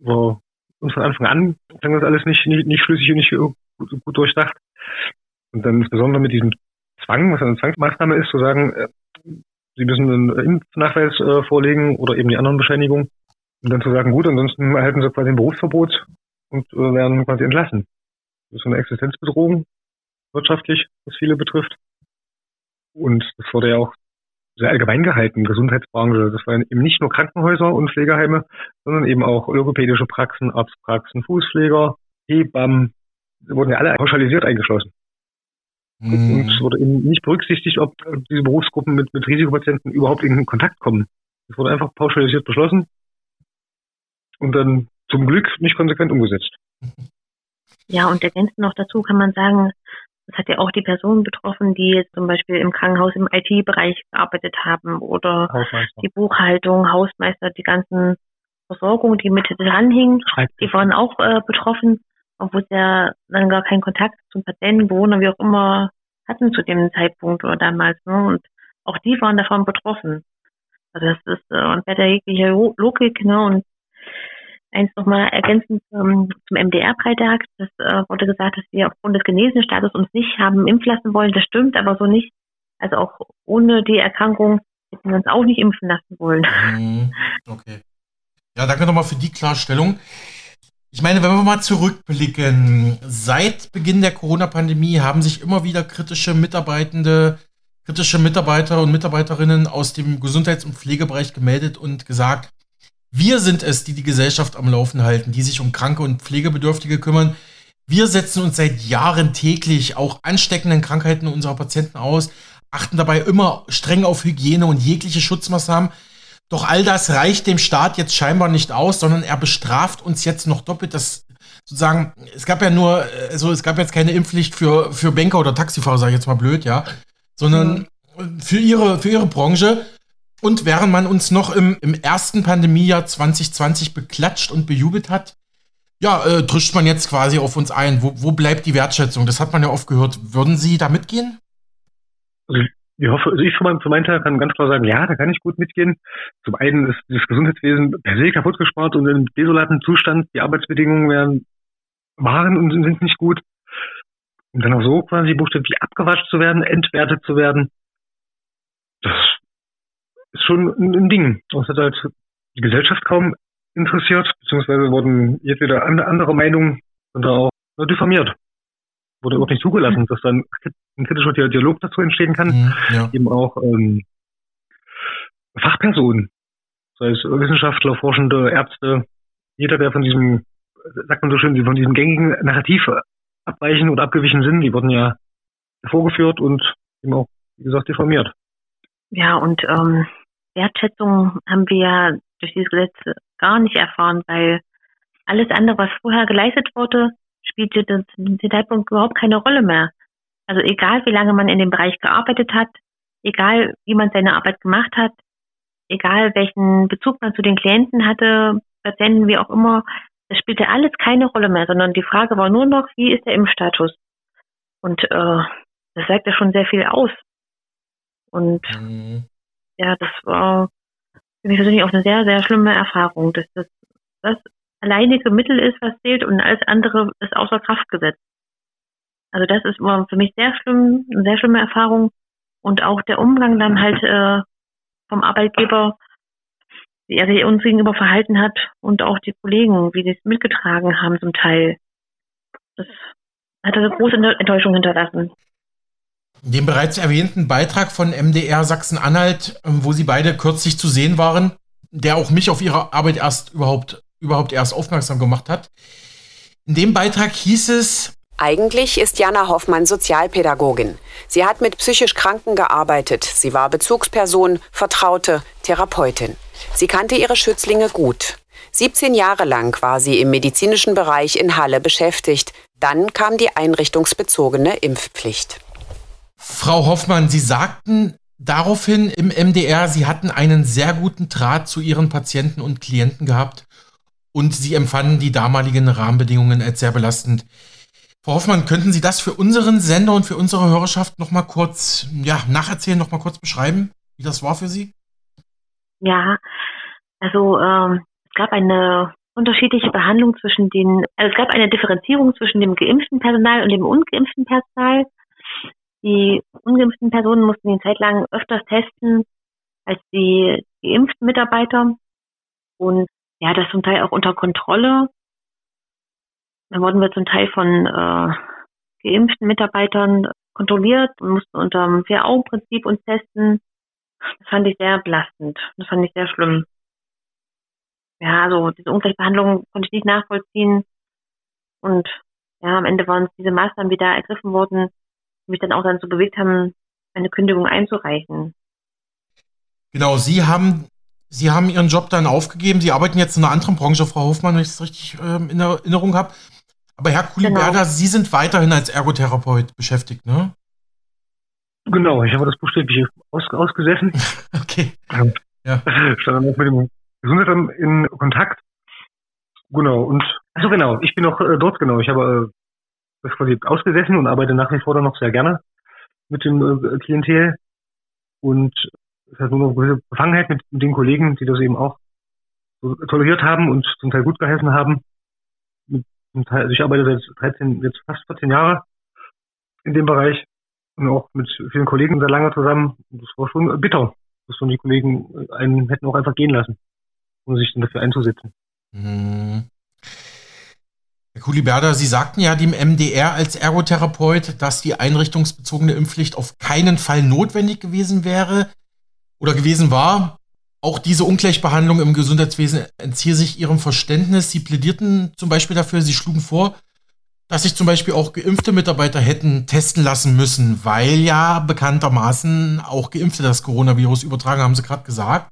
war uns von Anfang an das alles nicht, nicht, nicht schlüssig und nicht gut, gut durchdacht. Und dann insbesondere mit diesen Zwang, was eine Zwangsmaßnahme ist, zu sagen, äh, Sie müssen einen Impfnachweis äh, vorlegen oder eben die anderen Bescheinigungen. Und dann zu sagen, gut, ansonsten erhalten Sie quasi ein Berufsverbot und äh, werden quasi entlassen. Das ist eine Existenzbedrohung, wirtschaftlich, was viele betrifft. Und das wurde ja auch sehr allgemein gehalten, Gesundheitsbranche. Das waren eben nicht nur Krankenhäuser und Pflegeheime, sondern eben auch logopädische Praxen, Arztpraxen, Fußpfleger, Hebammen, wurden ja alle pauschalisiert eingeschlossen. Mhm. Und es wurde eben nicht berücksichtigt, ob diese Berufsgruppen mit, mit Risikopatienten überhaupt in Kontakt kommen. Es wurde einfach pauschalisiert beschlossen und dann zum Glück nicht konsequent umgesetzt. Ja, und ergänzend noch dazu kann man sagen, das hat ja auch die Personen betroffen, die jetzt zum Beispiel im Krankenhaus im IT-Bereich gearbeitet haben oder die Buchhaltung, Hausmeister, die ganzen Versorgungen, die mit dranhingen, die waren auch äh, betroffen, obwohl sie ja dann gar keinen Kontakt zum Patienten, Bewohner, wie auch immer hatten zu dem Zeitpunkt oder damals. Ne? Und auch die waren davon betroffen. Also das ist äh, und bei der jegliche Logik, ne? Und eins nochmal ergänzend ähm, zum MDR-Freitag. Das äh, wurde gesagt, dass wir aufgrund des Genesenstatus uns nicht haben impfen lassen wollen. Das stimmt, aber so nicht. Also auch ohne die Erkrankung hätten wir uns auch nicht impfen lassen wollen. Mhm. Okay. Ja, danke nochmal für die Klarstellung. Ich meine, wenn wir mal zurückblicken, seit Beginn der Corona-Pandemie haben sich immer wieder kritische Mitarbeitende, kritische Mitarbeiter und Mitarbeiterinnen aus dem Gesundheits- und Pflegebereich gemeldet und gesagt, wir sind es, die die Gesellschaft am Laufen halten, die sich um Kranke und Pflegebedürftige kümmern. Wir setzen uns seit Jahren täglich auch ansteckenden Krankheiten unserer Patienten aus, achten dabei immer streng auf Hygiene und jegliche Schutzmaßnahmen. Doch all das reicht dem Staat jetzt scheinbar nicht aus, sondern er bestraft uns jetzt noch doppelt. Das sozusagen, es gab ja nur, also es gab jetzt keine Impfpflicht für, für Banker oder Taxifahrer, sage ich jetzt mal blöd, ja, sondern mhm. für ihre, für ihre Branche. Und während man uns noch im, im ersten Pandemiejahr 2020 beklatscht und bejubelt hat, ja, äh, drischt man jetzt quasi auf uns ein. Wo, wo bleibt die Wertschätzung? Das hat man ja oft gehört. Würden Sie da mitgehen? Ich hoffe, also ich für meinen, für meinen Teil kann ganz klar sagen, ja, da kann ich gut mitgehen. Zum einen ist das Gesundheitswesen per se kaputt gespart und in desolaten Zustand. Die Arbeitsbedingungen werden, waren und sind nicht gut. Und dann auch so quasi buchstäblich abgewatscht zu werden, entwertet zu werden. Das ist schon ein, Ding. Das hat halt die Gesellschaft kaum interessiert, beziehungsweise wurden jedweder andere Meinungen und auch diffamiert. Wurde auch nicht zugelassen, dass dann ein kritischer Dialog dazu entstehen kann. Mhm, ja. Eben auch ähm, Fachpersonen, sei es Wissenschaftler, Forschende, Ärzte, jeder, der von diesem, sagt man so schön, von diesem gängigen Narrativ abweichen oder abgewichen sind, die wurden ja vorgeführt und eben auch, wie gesagt, diffamiert. Ja, und ähm, Wertschätzung haben wir ja durch dieses Gesetz gar nicht erfahren, weil alles andere, was vorher geleistet wurde, spielte zu dem Zeitpunkt überhaupt keine Rolle mehr. Also egal, wie lange man in dem Bereich gearbeitet hat, egal, wie man seine Arbeit gemacht hat, egal, welchen Bezug man zu den Klienten hatte, Patienten, wie auch immer, das spielte alles keine Rolle mehr, sondern die Frage war nur noch, wie ist der Impfstatus? Und äh, das sagt ja schon sehr viel aus. Und mhm ja, das war für mich persönlich auch eine sehr, sehr schlimme Erfahrung, dass das das alleinige Mittel ist, was zählt und alles andere ist außer Kraft gesetzt. Also das ist für mich sehr schlimm, eine sehr schlimme Erfahrung und auch der Umgang dann halt äh, vom Arbeitgeber, wie er sich uns gegenüber verhalten hat und auch die Kollegen, wie sie es mitgetragen haben zum Teil. Das hat eine große Enttäuschung hinterlassen. Dem bereits erwähnten Beitrag von MDR Sachsen-Anhalt, ähm, wo Sie beide kürzlich zu sehen waren, der auch mich auf Ihre Arbeit erst überhaupt, überhaupt erst aufmerksam gemacht hat. In dem Beitrag hieß es, eigentlich ist Jana Hoffmann Sozialpädagogin. Sie hat mit psychisch Kranken gearbeitet. Sie war Bezugsperson, Vertraute, Therapeutin. Sie kannte ihre Schützlinge gut. 17 Jahre lang war sie im medizinischen Bereich in Halle beschäftigt. Dann kam die einrichtungsbezogene Impfpflicht. Frau Hoffmann, Sie sagten daraufhin im MDR, Sie hatten einen sehr guten Draht zu Ihren Patienten und Klienten gehabt und Sie empfanden die damaligen Rahmenbedingungen als sehr belastend. Frau Hoffmann, könnten Sie das für unseren Sender und für unsere Hörerschaft noch mal kurz, ja, nacherzählen, noch mal kurz beschreiben, wie das war für Sie? Ja, also ähm, es gab eine unterschiedliche Behandlung zwischen den, also es gab eine Differenzierung zwischen dem geimpften Personal und dem ungeimpften Personal. Die ungeimpften Personen mussten eine Zeit lang öfters testen als die geimpften Mitarbeiter. Und ja, das zum Teil auch unter Kontrolle. Dann wurden wir zum Teil von äh, geimpften Mitarbeitern kontrolliert und mussten unter dem Vier-Augen-Prinzip uns testen. Das fand ich sehr belastend. Das fand ich sehr schlimm. Ja, also diese Ungleichbehandlung konnte ich nicht nachvollziehen. Und ja, am Ende waren es diese Maßnahmen, die da ergriffen wurden, die mich dann auch dann so bewegt haben, eine Kündigung einzureichen. Genau, Sie haben, Sie haben Ihren Job dann aufgegeben. Sie arbeiten jetzt in einer anderen Branche, Frau Hofmann, wenn ich das richtig ähm, in Erinnerung habe. Aber Herr Kuliberda, genau. Sie sind weiterhin als Ergotherapeut beschäftigt, ne? Genau, ich habe das buchstäblich aus, ausgesessen. okay. Ja. Stand dann auch mit dem Gesundheitsamt in Kontakt. Genau, und also genau, ich bin noch äh, dort, genau. Ich habe äh, das quasi ausgesessen und arbeite nach wie vor dann noch sehr gerne mit dem äh, Klientel. Und es hat nur eine gewisse Befangenheit mit, mit den Kollegen, die das eben auch so toleriert haben und zum Teil gut geheißen haben. Also ich arbeite seit 13, jetzt fast 14 Jahre in dem Bereich und auch mit vielen Kollegen sehr lange zusammen. Das war schon bitter, dass so die Kollegen einen hätten auch einfach gehen lassen, um sich dann dafür einzusetzen. Hm. Herr Kuliberda, Sie sagten ja dem MDR als Ergotherapeut, dass die einrichtungsbezogene Impfpflicht auf keinen Fall notwendig gewesen wäre oder gewesen war. Auch diese Ungleichbehandlung im Gesundheitswesen entziehe sich Ihrem Verständnis. Sie plädierten zum Beispiel dafür, Sie schlugen vor, dass sich zum Beispiel auch geimpfte Mitarbeiter hätten testen lassen müssen, weil ja bekanntermaßen auch Geimpfte das Coronavirus übertragen, haben Sie gerade gesagt.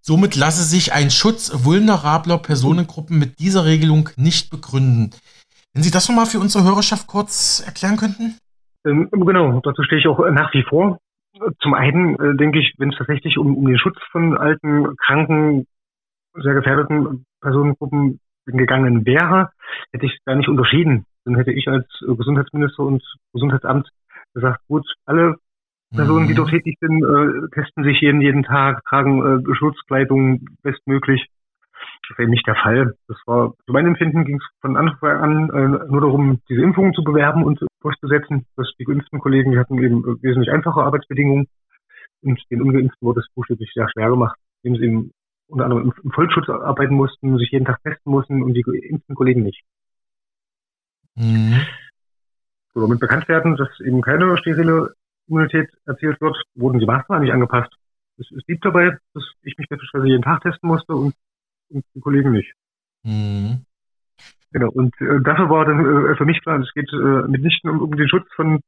Somit lasse sich ein Schutz vulnerabler Personengruppen mit dieser Regelung nicht begründen. Wenn Sie das nochmal für unsere Hörerschaft kurz erklären könnten? Ähm, genau, dazu stehe ich auch nach wie vor. Zum einen äh, denke ich, wenn es tatsächlich um, um den Schutz von alten, kranken, sehr gefährdeten Personengruppen gegangen wäre, hätte ich da nicht unterschieden dann hätte ich als äh, Gesundheitsminister und Gesundheitsamt gesagt, gut, alle Personen, mhm. die dort tätig sind, äh, testen sich jeden, jeden Tag, tragen äh, Schutzkleidung bestmöglich. Eben nicht der Fall. Das war, zu meinem Empfinden ging es von Anfang an äh, nur darum, diese Impfungen zu bewerben und durchzusetzen. Dass die geimpften Kollegen, die hatten eben äh, wesentlich einfache Arbeitsbedingungen und den Ungeimpften wurde es buchstäblich sehr schwer gemacht, indem sie eben unter anderem im Vollschutz arbeiten mussten, sich jeden Tag testen mussten und die geimpften Kollegen nicht. Mhm. So, damit bekannt werden, dass eben keine sterile Immunität erzielt wird, wurden die Maßnahmen nicht angepasst. Es, es blieb dabei, dass ich mich beispielsweise jeden Tag testen musste und, und die Kollegen nicht. Mhm. Genau, und äh, dafür war dann äh, für mich klar, es geht äh, mitnichten um, um den Schutz von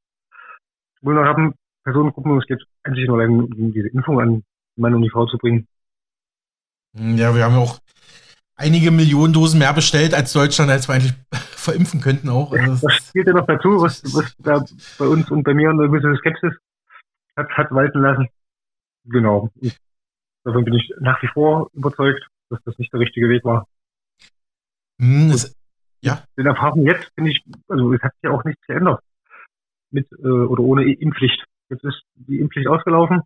vulnerablen Personengruppen, es geht eigentlich nur allein um diese Impfung an Mann und die Frau zu bringen. Ja, wir haben ja auch einige Millionen Dosen mehr bestellt als Deutschland, als wir eigentlich verimpfen könnten auch. Also das spielt ja noch dazu, was, was da bei uns und bei mir eine gewisse Skepsis hat, hat walten lassen. Genau. Davon bin ich nach wie vor überzeugt, dass das nicht der richtige Weg war. Hm, es, ja. Den Erfahrungen jetzt finde ich, also es hat sich ja auch nichts geändert mit äh, oder ohne Impfpflicht. Jetzt ist die Impfpflicht ausgelaufen.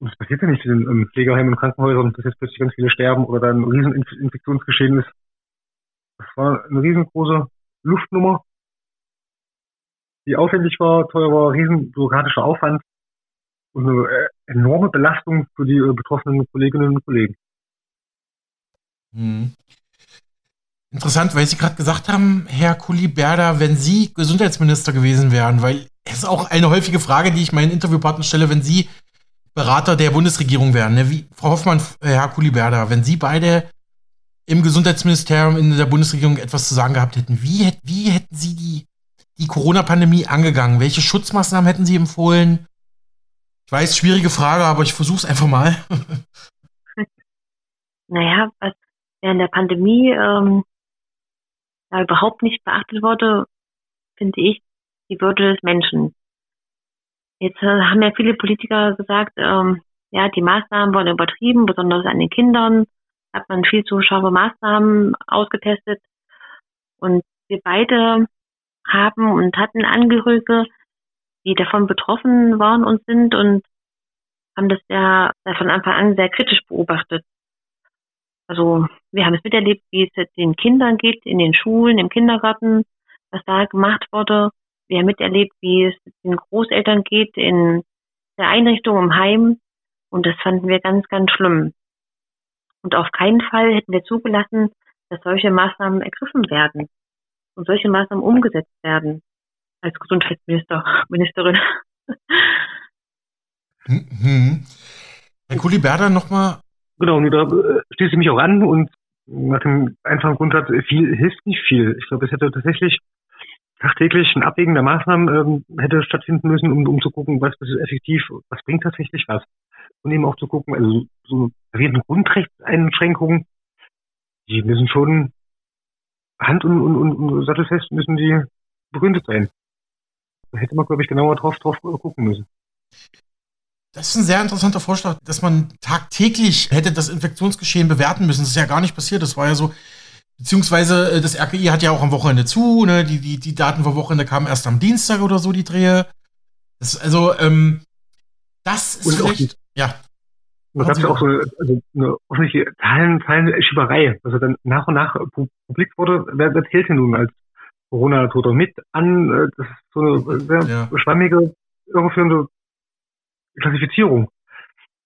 Und es passiert ja nicht in, in Pflegeheimen und Krankenhäusern, dass jetzt plötzlich ganz viele sterben oder da ein Rieseninfektionsgeschehen ist. Das war eine riesengroße Luftnummer, die aufwendig war, teuer war, riesen bürokratischer Aufwand und eine äh, enorme Belastung für die äh, betroffenen Kolleginnen und Kollegen. Hm. Interessant, weil Sie gerade gesagt haben, Herr Kuliberda, wenn Sie Gesundheitsminister gewesen wären, weil es ist auch eine häufige Frage, die ich meinen Interviewpartnern stelle, wenn Sie Berater der Bundesregierung wären. Ne? Wie, Frau Hoffmann, äh, Herr Kuliberda, wenn Sie beide im Gesundheitsministerium in der Bundesregierung etwas zu sagen gehabt hätten, wie, wie hätten Sie die, die Corona-Pandemie angegangen? Welche Schutzmaßnahmen hätten Sie empfohlen? Ich weiß, schwierige Frage, aber ich versuche es einfach mal. naja, was während der Pandemie ähm, da überhaupt nicht beachtet wurde, finde ich, die Würde des Menschen. Jetzt äh, haben ja viele Politiker gesagt, ähm, ja, die Maßnahmen wurden übertrieben, besonders an den Kindern hat man viel zu scharfe Maßnahmen ausgetestet. Und wir beide haben und hatten Angehörige, die davon betroffen waren und sind und haben das ja von Anfang an sehr kritisch beobachtet. Also wir haben es miterlebt, wie es den Kindern geht, in den Schulen, im Kindergarten, was da gemacht wurde. wir haben miterlebt, wie es den Großeltern geht in der Einrichtung im Heim. Und das fanden wir ganz, ganz schlimm. Und auf keinen Fall hätten wir zugelassen, dass solche Maßnahmen ergriffen werden und solche Maßnahmen umgesetzt werden als Gesundheitsminister, Ministerin. Mhm. Herr Kuliberda nochmal. Genau, und da äh, schließe ich mich auch an und nach dem einfachen Grund hat, viel hilft nicht viel. Ich glaube, es hätte tatsächlich tagtäglich ein Abwägen der Maßnahmen ähm, hätte stattfinden müssen, um, um zu gucken, was ist effektiv, was bringt tatsächlich was. Und eben auch zu gucken, also so erwähnten Grundrechtseinschränkungen, die müssen schon hand- und, und, und, und sattelfest müssen die begründet sein. Da hätte man, glaube ich, genauer drauf, drauf gucken müssen. Das ist ein sehr interessanter Vorschlag, dass man tagtäglich hätte das Infektionsgeschehen bewerten müssen. Das ist ja gar nicht passiert. Das war ja so, beziehungsweise äh, das RKI hat ja auch am Wochenende zu, ne? Die, die, die Daten vom Wochenende kamen erst am Dienstag oder so, die Drehe. Das, also, ähm, das ist Und vielleicht, ja. Da gab es auch so eine, also eine offensichtliche Zahlen, Zahlenschieberei, also dann nach und nach publik wurde, wer, wer zählt denn nun als Corona-Toter mit an? Äh, das ist so eine sehr ja. schwammige, irreführende Klassifizierung.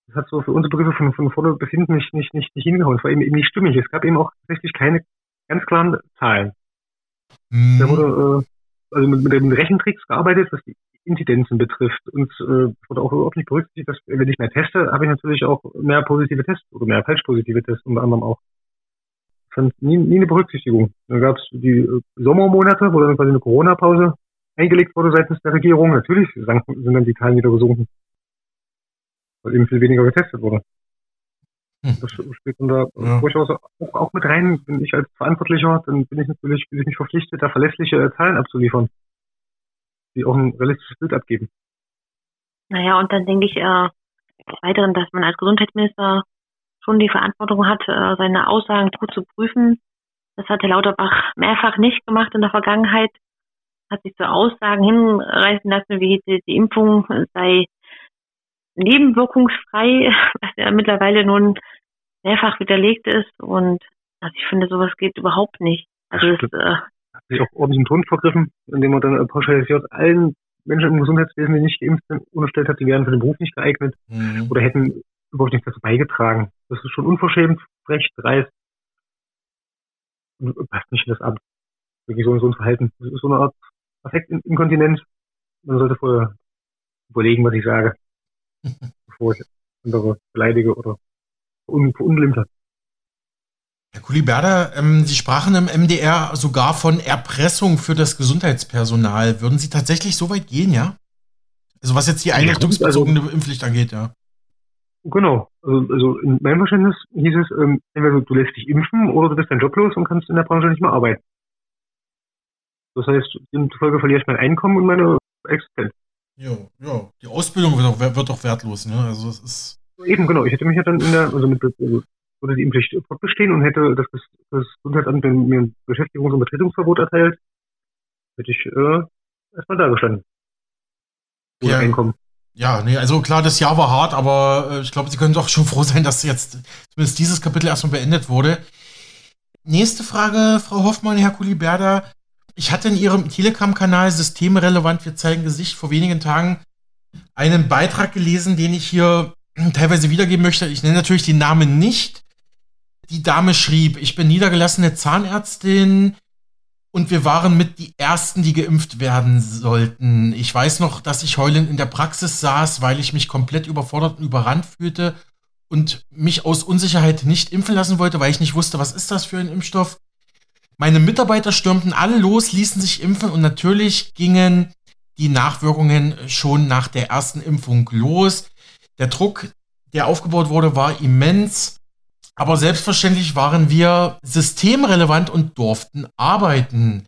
Das hat so für unsere Begriffe von, von vorne bis hinten nicht, nicht, nicht, nicht hingehauen. Es war eben, eben nicht stimmig. Es gab eben auch tatsächlich keine ganz klaren Zahlen. Mhm. Da wurde äh, also mit, mit den Rechentricks gearbeitet, was die Inzidenzen betrifft. Und äh, wurde auch überhaupt nicht berücksichtigt, dass wenn ich mehr teste, habe ich natürlich auch mehr positive Tests oder mehr falsch positive Tests unter anderem auch. Fand nie, nie eine Berücksichtigung. Dann gab es die äh, Sommermonate, wo dann quasi eine Corona-Pause eingelegt wurde seitens der Regierung. Natürlich sind dann die Zahlen wieder gesunken weil eben viel weniger getestet wurde. Hm. Das spielt dann da ja. durchaus auch, auch, mit rein. Bin ich als Verantwortlicher, dann bin ich natürlich bin ich nicht verpflichtet, da verlässliche Zahlen abzuliefern, die auch ein realistisches Bild abgeben. Naja, und dann denke ich äh, weiteren, dass man als Gesundheitsminister schon die Verantwortung hat, äh, seine Aussagen gut zu prüfen. Das hat Herr Lauterbach mehrfach nicht gemacht in der Vergangenheit. Hat sich zu Aussagen hinreißen lassen, wie die, die Impfung sei nebenwirkungsfrei, was ja mittlerweile nun mehrfach widerlegt ist. Und also ich finde, sowas geht überhaupt nicht. Also das, äh, hat sich auch ordentlich einen Ton vergriffen, indem man dann pauschalisiert allen Menschen im Gesundheitswesen, die nicht geimpft sind, unterstellt hat, die wären für den Beruf nicht geeignet mhm. oder hätten überhaupt nichts dazu beigetragen. Das ist schon unverschämt, frech, dreist. Und passt nicht in das Amt. Wirklich so, so ein Verhalten. Das ist so eine Art Affektinkontinenz. Man sollte vorher überlegen, was ich sage. Bevor ich andere beleidige oder verunglimpfe. Herr Kuliberda, ähm, Sie sprachen im MDR sogar von Erpressung für das Gesundheitspersonal. Würden Sie tatsächlich so weit gehen, ja? Also was jetzt die einrichtungsbezogene also, Impfpflicht angeht, ja. Genau. Also, also, in meinem Verständnis hieß es, ähm, entweder du lässt dich impfen oder du bist dein Job los und kannst in der Branche nicht mehr arbeiten. Das heißt, demzufolge verliere ich mein Einkommen und meine Existenz. Ja, ja. Die Ausbildung wird auch, wird auch wertlos, ne? Also es ist. Eben, genau. Ich hätte mich ja dann in der, also mit, also würde die Impfpflicht fortbestehen und hätte das, das Gesundheitsamt mir ein Beschäftigungs- und Betretungsverbot erteilt, hätte ich äh, erstmal da gestanden. Ohne ja. Einkommen. Ja, nee, also klar, das Jahr war hart, aber äh, ich glaube, Sie können doch schon froh sein, dass jetzt zumindest dieses Kapitel erstmal beendet wurde. Nächste Frage, Frau Hoffmann, Herr Kuliberda. Ich hatte in Ihrem Telegram-Kanal Systemrelevant, wir zeigen Gesicht vor wenigen Tagen einen Beitrag gelesen, den ich hier teilweise wiedergeben möchte. Ich nenne natürlich den Namen nicht. Die Dame schrieb, ich bin niedergelassene Zahnärztin und wir waren mit die Ersten, die geimpft werden sollten. Ich weiß noch, dass ich heulend in der Praxis saß, weil ich mich komplett überfordert und überrannt fühlte und mich aus Unsicherheit nicht impfen lassen wollte, weil ich nicht wusste, was ist das für ein Impfstoff. Meine Mitarbeiter stürmten alle los, ließen sich impfen und natürlich gingen die Nachwirkungen schon nach der ersten Impfung los. Der Druck, der aufgebaut wurde, war immens. Aber selbstverständlich waren wir systemrelevant und durften arbeiten.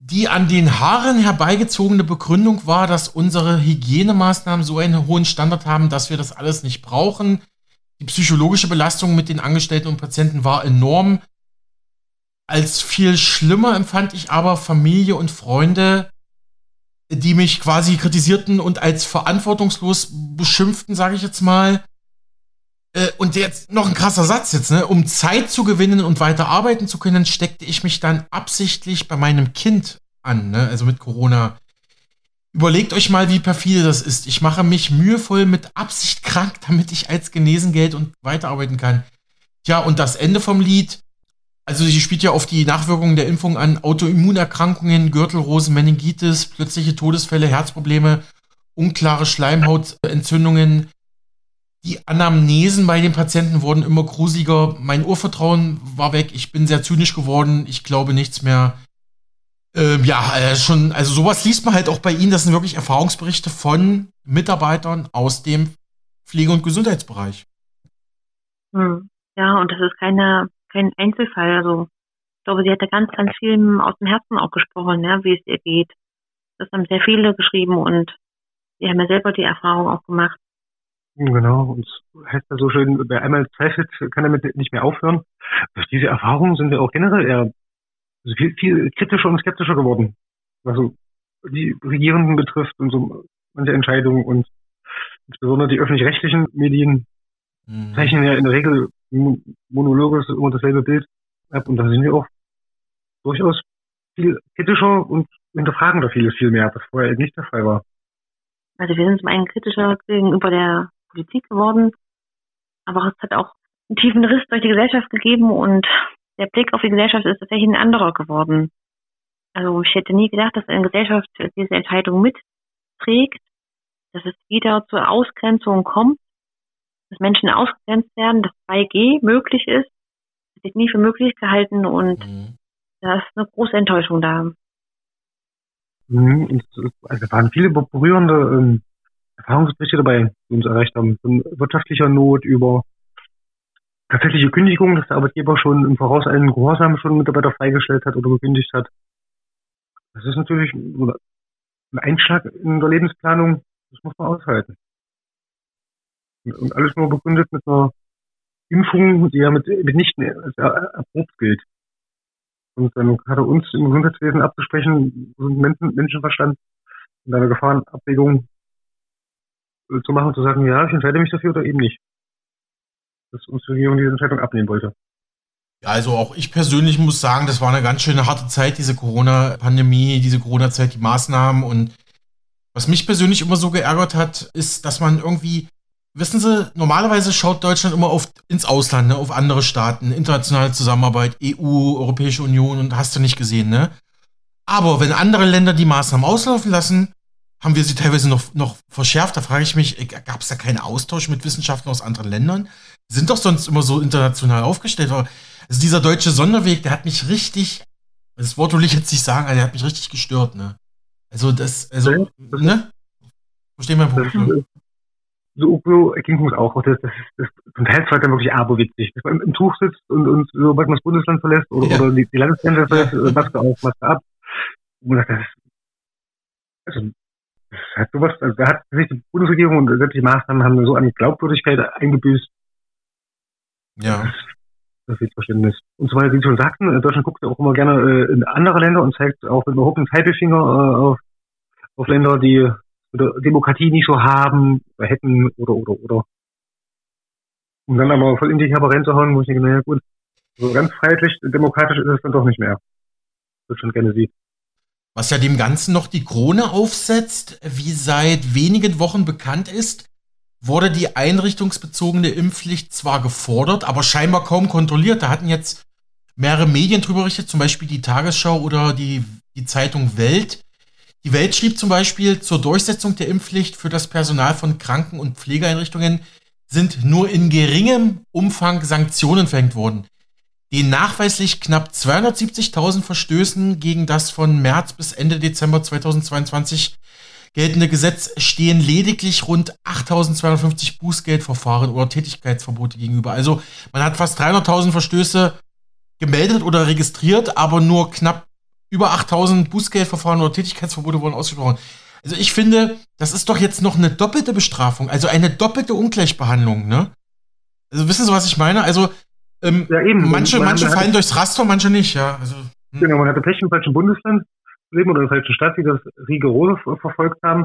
Die an den Haaren herbeigezogene Begründung war, dass unsere Hygienemaßnahmen so einen hohen Standard haben, dass wir das alles nicht brauchen. Die psychologische Belastung mit den Angestellten und Patienten war enorm. Als viel schlimmer empfand ich aber Familie und Freunde, die mich quasi kritisierten und als verantwortungslos beschimpften, sage ich jetzt mal. Äh, und jetzt noch ein krasser Satz jetzt, ne? Um Zeit zu gewinnen und weiter arbeiten zu können, steckte ich mich dann absichtlich bei meinem Kind an, ne? also mit Corona. Überlegt euch mal, wie perfide das ist. Ich mache mich mühevoll mit Absicht krank, damit ich als Genesen und weiterarbeiten kann. Tja, und das Ende vom Lied, also sie spielt ja auf die Nachwirkungen der Impfung an Autoimmunerkrankungen, Gürtelrosen, Meningitis, plötzliche Todesfälle, Herzprobleme, unklare Schleimhautentzündungen. Die Anamnesen bei den Patienten wurden immer gruseliger. Mein Urvertrauen war weg. Ich bin sehr zynisch geworden. Ich glaube nichts mehr. Ähm, ja, äh, schon, also sowas liest man halt auch bei Ihnen. Das sind wirklich Erfahrungsberichte von Mitarbeitern aus dem Pflege- und Gesundheitsbereich. Hm. Ja, und das ist keine, kein Einzelfall. Also ich glaube, sie hat da ganz, ganz viel aus dem Herzen auch gesprochen, ja, wie es ihr geht. Das haben sehr viele geschrieben und sie haben ja selber die Erfahrung auch gemacht. Genau, und es heißt ja so schön, wer einmal zweifelt, kann damit nicht mehr aufhören. Durch diese Erfahrungen sind wir auch generell eher viel, viel kritischer und skeptischer geworden, was so die Regierenden betrifft und so manche Entscheidungen und insbesondere die öffentlich-rechtlichen Medien mhm. zeichnen ja in der Regel monologisch immer dasselbe Bild ab und da sind wir auch durchaus viel kritischer und hinterfragen da vieles viel mehr, was vorher nicht der Fall war. Also wir sind zum einen kritischer gegenüber der Politik geworden, aber es hat auch einen tiefen Riss durch die Gesellschaft gegeben und der Blick auf die Gesellschaft ist tatsächlich ein anderer geworden. Also ich hätte nie gedacht, dass eine Gesellschaft diese Entscheidung mitträgt, dass es wieder zur Ausgrenzung kommt, dass Menschen ausgegrenzt werden, dass 2G möglich ist. Das hätte ich nie für möglich gehalten und mhm. da ist eine große Enttäuschung da. Mhm, also waren viele berührende ähm, Erfahrungsberichte dabei, die uns erreicht haben, von wirtschaftlicher Not über tatsächliche Kündigung, dass der Arbeitgeber schon im Voraus einen Gehorsam schon Mitarbeiter freigestellt hat oder gekündigt hat. Das ist natürlich ein Einschlag in der Lebensplanung, das muss man aushalten. Und alles nur begründet mit einer Impfung, die ja mit, mitnichten als erprobt gilt. Und dann hat er uns im Gesundheitswesen abzusprechen, Menschen, Menschenverstand in einer Gefahrenabwägung zu machen, zu sagen, ja, ich entscheide mich dafür oder eben nicht dass uns die Regierung diese Entscheidung abnehmen wollte. Ja, also auch ich persönlich muss sagen, das war eine ganz schöne harte Zeit, diese Corona-Pandemie, diese Corona-Zeit, die Maßnahmen. Und was mich persönlich immer so geärgert hat, ist, dass man irgendwie, wissen Sie, normalerweise schaut Deutschland immer auf, ins Ausland, ne, auf andere Staaten, internationale Zusammenarbeit, EU, Europäische Union und hast du nicht gesehen, ne? Aber wenn andere Länder die Maßnahmen auslaufen lassen, haben wir sie teilweise noch, noch verschärft. Da frage ich mich, gab es da keinen Austausch mit Wissenschaftlern aus anderen Ländern? sind doch sonst immer so international aufgestellt. Also dieser deutsche Sonderweg, der hat mich richtig, das Wort will ich jetzt nicht sagen, der hat mich richtig gestört, ne? Also das, also, ne? Verstehen Punkt, ne? So, so ging es auch. Das, das, das, zum Teil war dann wirklich aberwitzig. Dass man im Tuch sitzt und, und sobald man das Bundesland verlässt oder, ja. oder die, die Landesgrenze verlässt, ja. Maske auf, Maske ab. Und das, ist, also, das hat sowas, also da hat sich die Bundesregierung und sämtliche Maßnahmen haben so eine Glaubwürdigkeit eingebüßt, ja. Das ist Verständnis. Und zwar, wie Sie schon sagten, Deutschland guckt ja auch immer gerne äh, in andere Länder und zeigt auch mit überhaupt einen Zeigefinger äh, auf, auf Länder, die Demokratie nicht so haben, oder hätten, oder, oder, oder. Um dann aber voll in die Kerbe reinzuhauen, muss ich denke, naja, gut, so ganz freiheitlich, demokratisch ist es dann doch nicht mehr. Deutschland gerne sieht. Was ja dem Ganzen noch die Krone aufsetzt, wie seit wenigen Wochen bekannt ist, wurde die einrichtungsbezogene Impfpflicht zwar gefordert, aber scheinbar kaum kontrolliert. Da hatten jetzt mehrere Medien drüber berichtet, zum Beispiel die Tagesschau oder die, die Zeitung Welt. Die Welt schrieb zum Beispiel, zur Durchsetzung der Impfpflicht für das Personal von Kranken- und Pflegeeinrichtungen sind nur in geringem Umfang Sanktionen verhängt worden. Den nachweislich knapp 270.000 Verstößen gegen das von März bis Ende Dezember 2022 geltende Gesetz stehen lediglich rund 8.250 Bußgeldverfahren oder Tätigkeitsverbote gegenüber. Also man hat fast 300.000 Verstöße gemeldet oder registriert, aber nur knapp über 8.000 Bußgeldverfahren oder Tätigkeitsverbote wurden ausgesprochen. Also ich finde, das ist doch jetzt noch eine doppelte Bestrafung, also eine doppelte Ungleichbehandlung, ne? Also wissen Sie, was ich meine? Also ähm, ja, eben. manche, manche fallen durchs Raster, manche nicht, ja. Also, hm. Genau, man hatte Pech im falschen Bundesland leben oder in der falschen Stadt, die das rigoros verfolgt haben.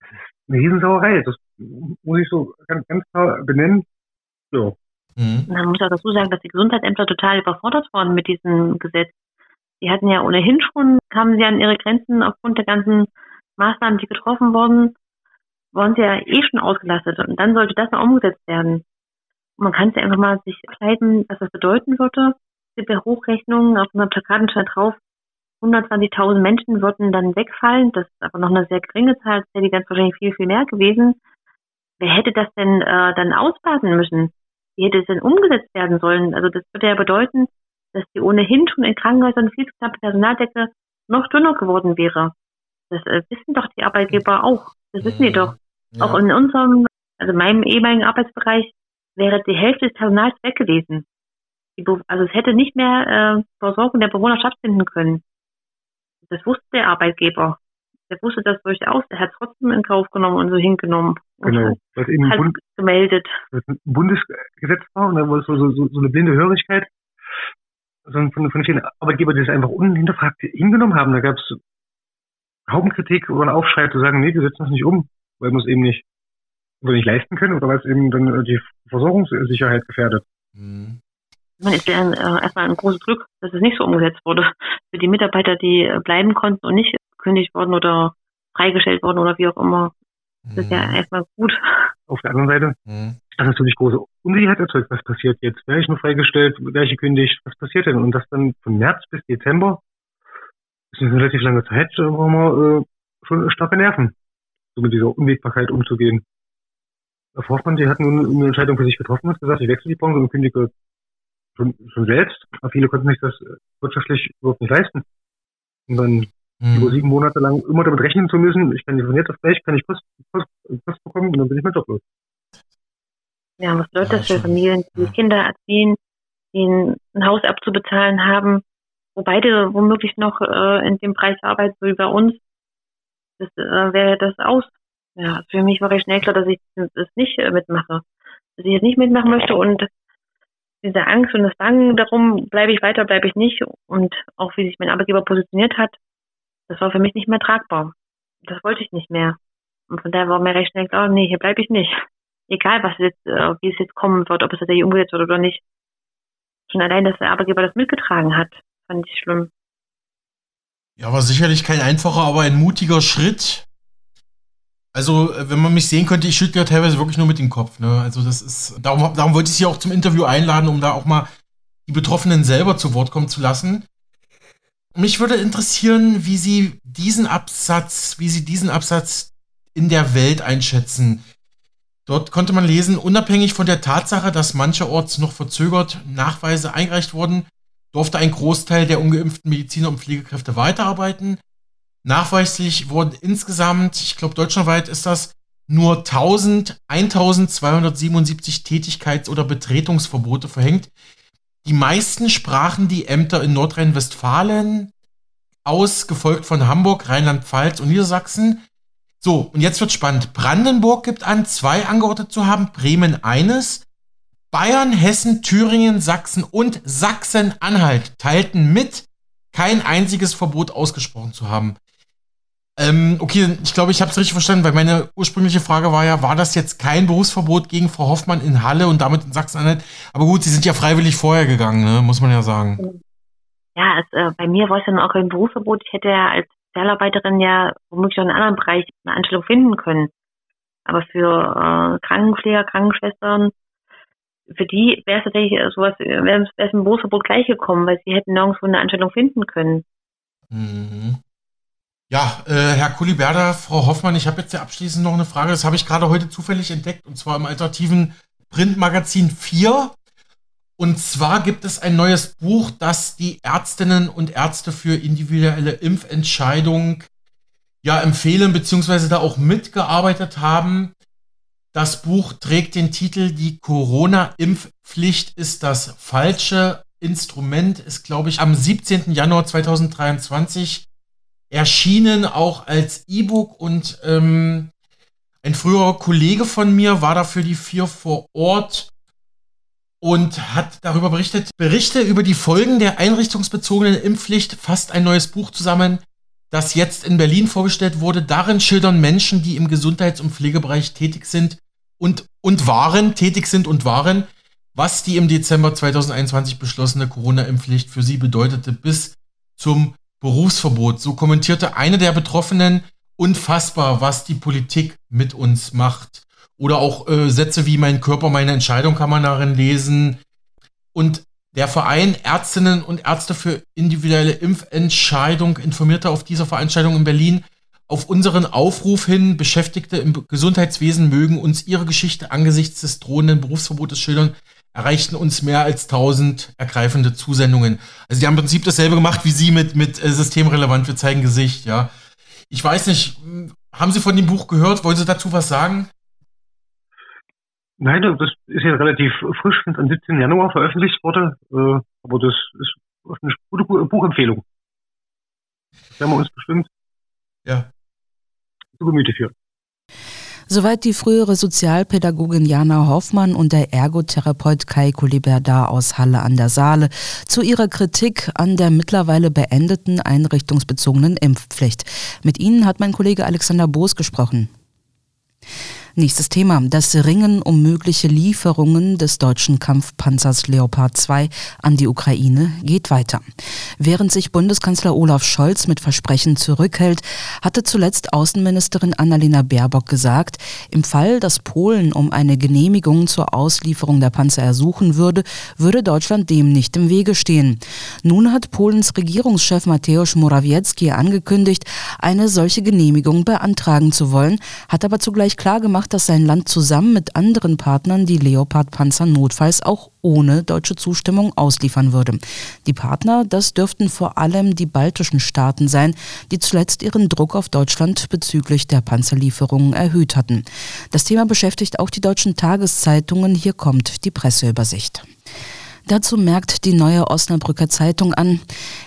Das ist eine Riesensauerei. Das muss ich so ganz, ganz klar benennen. Ja. Mhm. Man muss auch dazu sagen, dass die Gesundheitsämter total überfordert waren mit diesem Gesetz. Die hatten ja ohnehin schon, kamen sie an ihre Grenzen aufgrund der ganzen Maßnahmen, die getroffen wurden, waren sie ja eh schon ausgelastet. Und dann sollte das noch umgesetzt werden. Und man kann sich einfach mal sich ableiten, was das bedeuten würde. Per Hochrechnung auf einer Plakaten stand drauf, 120.000 Menschen würden dann wegfallen. Das ist aber noch eine sehr geringe Zahl. Das hätte ganz wahrscheinlich viel, viel mehr gewesen. Wer hätte das denn äh, dann ausbaden müssen? Wie hätte es denn umgesetzt werden sollen? Also das würde ja bedeuten, dass die ohnehin schon in Krankenhäusern viel zu knappe Personaldecke noch dünner geworden wäre. Das äh, wissen doch die Arbeitgeber auch. Das wissen die mhm. doch. Ja. Auch in unserem, also meinem ehemaligen Arbeitsbereich wäre die Hälfte des Personals weg gewesen. also es hätte nicht mehr äh, Versorgung der Bewohner stattfinden können. Das wusste der Arbeitgeber. Der wusste das durchaus. Der hat es trotzdem in Kauf genommen und so hingenommen. Genau. Was eben halt Bund, gemeldet. Was ein Bundesgesetz war und da war so, so, so eine blinde Hörigkeit von, von vielen Arbeitgebern, die es einfach unhinterfragt hingenommen haben. Da gab es Haubenkritik oder einen Aufschrei zu sagen, nee, wir setzen das nicht um, weil wir es eben nicht, oder nicht leisten können oder weil es eben dann die Versorgungssicherheit gefährdet. Mhm. Man ist ja äh, erstmal ein großes Glück, dass es nicht so umgesetzt wurde. Für die Mitarbeiter, die äh, bleiben konnten und nicht gekündigt worden oder freigestellt worden oder wie auch immer. Das ist ja mhm. erstmal gut. Auf der anderen Seite mhm. das natürlich große Unsicherheit erzeugt. Was passiert jetzt? Wäre ich nur freigestellt? Wäre ich gekündigt? Was passiert denn? Und das dann von März bis Dezember ist eine relativ lange Zeit, wo wir äh, schon starke Nerven, so mit dieser Unwägbarkeit umzugehen. Herr Hoffmann, die hatten nun eine Entscheidung für sich getroffen und gesagt, ich wechsle die Branche und kündige schon, schon selbst. Aber viele konnten sich das wirtschaftlich überhaupt nicht leisten. Und dann mhm. über sieben Monate lang immer damit rechnen zu müssen, ich kann von jetzt auf gleich, kann ich Post, Post, Post bekommen und dann bin ich mein Job los. Ja, was bedeutet das für Familien, die ja. Kinder erziehen, die ein Haus abzubezahlen haben, wo beide womöglich noch äh, in dem Preis arbeiten, so wie bei uns, das äh, wäre das aus. Ja, für mich war ich schnell klar, dass ich das nicht äh, mitmache. Dass ich jetzt nicht mitmachen möchte und diese Angst und das Bangen darum, bleibe ich weiter, bleibe ich nicht und auch wie sich mein Arbeitgeber positioniert hat, das war für mich nicht mehr tragbar. Das wollte ich nicht mehr. Und von daher war mir recht schnell klar, nee, hier bleibe ich nicht. Egal, was jetzt, äh, wie es jetzt kommen wird, ob es tatsächlich umgesetzt wird oder nicht. Schon allein, dass der Arbeitgeber das mitgetragen hat, fand ich schlimm. Ja, war sicherlich kein einfacher, aber ein mutiger Schritt. Also, äh, wenn man mich sehen könnte, ich schüttle ja teilweise wirklich nur mit dem Kopf. Ne? Also, das ist. Darum, darum wollte ich Sie auch zum Interview einladen, um da auch mal die Betroffenen selber zu Wort kommen zu lassen. Mich würde interessieren, wie Sie diesen Absatz, wie Sie diesen Absatz in der Welt einschätzen. Dort konnte man lesen, unabhängig von der Tatsache, dass mancherorts noch verzögert Nachweise eingereicht wurden, durfte ein Großteil der ungeimpften Mediziner und Pflegekräfte weiterarbeiten. Nachweislich wurden insgesamt, ich glaube deutschlandweit ist das, nur 1000, 1277 Tätigkeits- oder Betretungsverbote verhängt, die meisten sprachen die Ämter in Nordrhein-Westfalen aus, gefolgt von Hamburg, Rheinland-Pfalz und Niedersachsen. So, und jetzt wird spannend. Brandenburg gibt an, zwei angeordnet zu haben, Bremen eines. Bayern, Hessen, Thüringen, Sachsen und Sachsen-Anhalt teilten mit, kein einziges Verbot ausgesprochen zu haben. Ähm, okay, ich glaube, ich habe es richtig verstanden, weil meine ursprüngliche Frage war ja, war das jetzt kein Berufsverbot gegen Frau Hoffmann in Halle und damit in Sachsen-Anhalt? Aber gut, Sie sind ja freiwillig vorher gegangen, ne? muss man ja sagen. Ja, es, äh, bei mir war es dann auch kein Berufsverbot. Ich hätte ja als Sozialarbeiterin ja womöglich auch in einem anderen Bereich eine Anstellung finden können. Aber für äh, Krankenpfleger, Krankenschwestern, für die wäre es tatsächlich sowas, wäre es ein Berufsverbot gleich gekommen, weil sie hätten nirgendwo eine Anstellung finden können. Mhm. Ja, äh, Herr Kuliberda, Frau Hoffmann, ich habe jetzt ja abschließend noch eine Frage. Das habe ich gerade heute zufällig entdeckt und zwar im alternativen Printmagazin 4. Und zwar gibt es ein neues Buch, das die Ärztinnen und Ärzte für individuelle Impfentscheidung ja empfehlen, beziehungsweise da auch mitgearbeitet haben. Das Buch trägt den Titel Die Corona-Impfpflicht ist das falsche Instrument, ist, glaube ich, am 17. Januar 2023 erschienen, auch als E-Book und ähm, ein früherer Kollege von mir war da für die vier vor Ort und hat darüber berichtet, Berichte über die Folgen der einrichtungsbezogenen Impfpflicht, fast ein neues Buch zusammen, das jetzt in Berlin vorgestellt wurde. Darin schildern Menschen, die im Gesundheits- und Pflegebereich tätig sind und, und waren, tätig sind und waren, was die im Dezember 2021 beschlossene Corona-Impfpflicht für sie bedeutete bis zum Berufsverbot. So kommentierte eine der Betroffenen unfassbar, was die Politik mit uns macht. Oder auch äh, Sätze wie mein Körper, meine Entscheidung kann man darin lesen. Und der Verein Ärztinnen und Ärzte für individuelle Impfentscheidung informierte auf dieser Veranstaltung in Berlin, auf unseren Aufruf hin, Beschäftigte im Gesundheitswesen mögen uns ihre Geschichte angesichts des drohenden Berufsverbotes schildern, erreichten uns mehr als 1000 ergreifende Zusendungen. Also die haben im Prinzip dasselbe gemacht wie Sie mit, mit äh, systemrelevant, wir zeigen Gesicht, ja. Ich weiß nicht, haben Sie von dem Buch gehört? Wollen Sie dazu was sagen? Nein, das ist ja relativ frisch, am 17. Januar veröffentlicht wurde, äh, aber das ist eine gute Buchempfehlung. Das werden wir uns bestimmt ja. zu Gemüte führen. Soweit die frühere Sozialpädagogin Jana Hoffmann und der Ergotherapeut Kai Kuliberdar aus Halle an der Saale zu ihrer Kritik an der mittlerweile beendeten einrichtungsbezogenen Impfpflicht. Mit ihnen hat mein Kollege Alexander Boos gesprochen. Nächstes Thema. Das Ringen um mögliche Lieferungen des deutschen Kampfpanzers Leopard 2 an die Ukraine geht weiter. Während sich Bundeskanzler Olaf Scholz mit Versprechen zurückhält, hatte zuletzt Außenministerin Annalena Baerbock gesagt, im Fall, dass Polen um eine Genehmigung zur Auslieferung der Panzer ersuchen würde, würde Deutschland dem nicht im Wege stehen. Nun hat Polens Regierungschef Mateusz Morawiecki angekündigt, eine solche Genehmigung beantragen zu wollen, hat aber zugleich klargemacht, gemacht, dass sein Land zusammen mit anderen Partnern die Leopard-Panzer notfalls auch ohne deutsche Zustimmung ausliefern würde. Die Partner, das dürften vor allem die baltischen Staaten sein, die zuletzt ihren Druck auf Deutschland bezüglich der Panzerlieferungen erhöht hatten. Das Thema beschäftigt auch die deutschen Tageszeitungen. Hier kommt die Presseübersicht. Dazu merkt die neue Osnabrücker Zeitung an,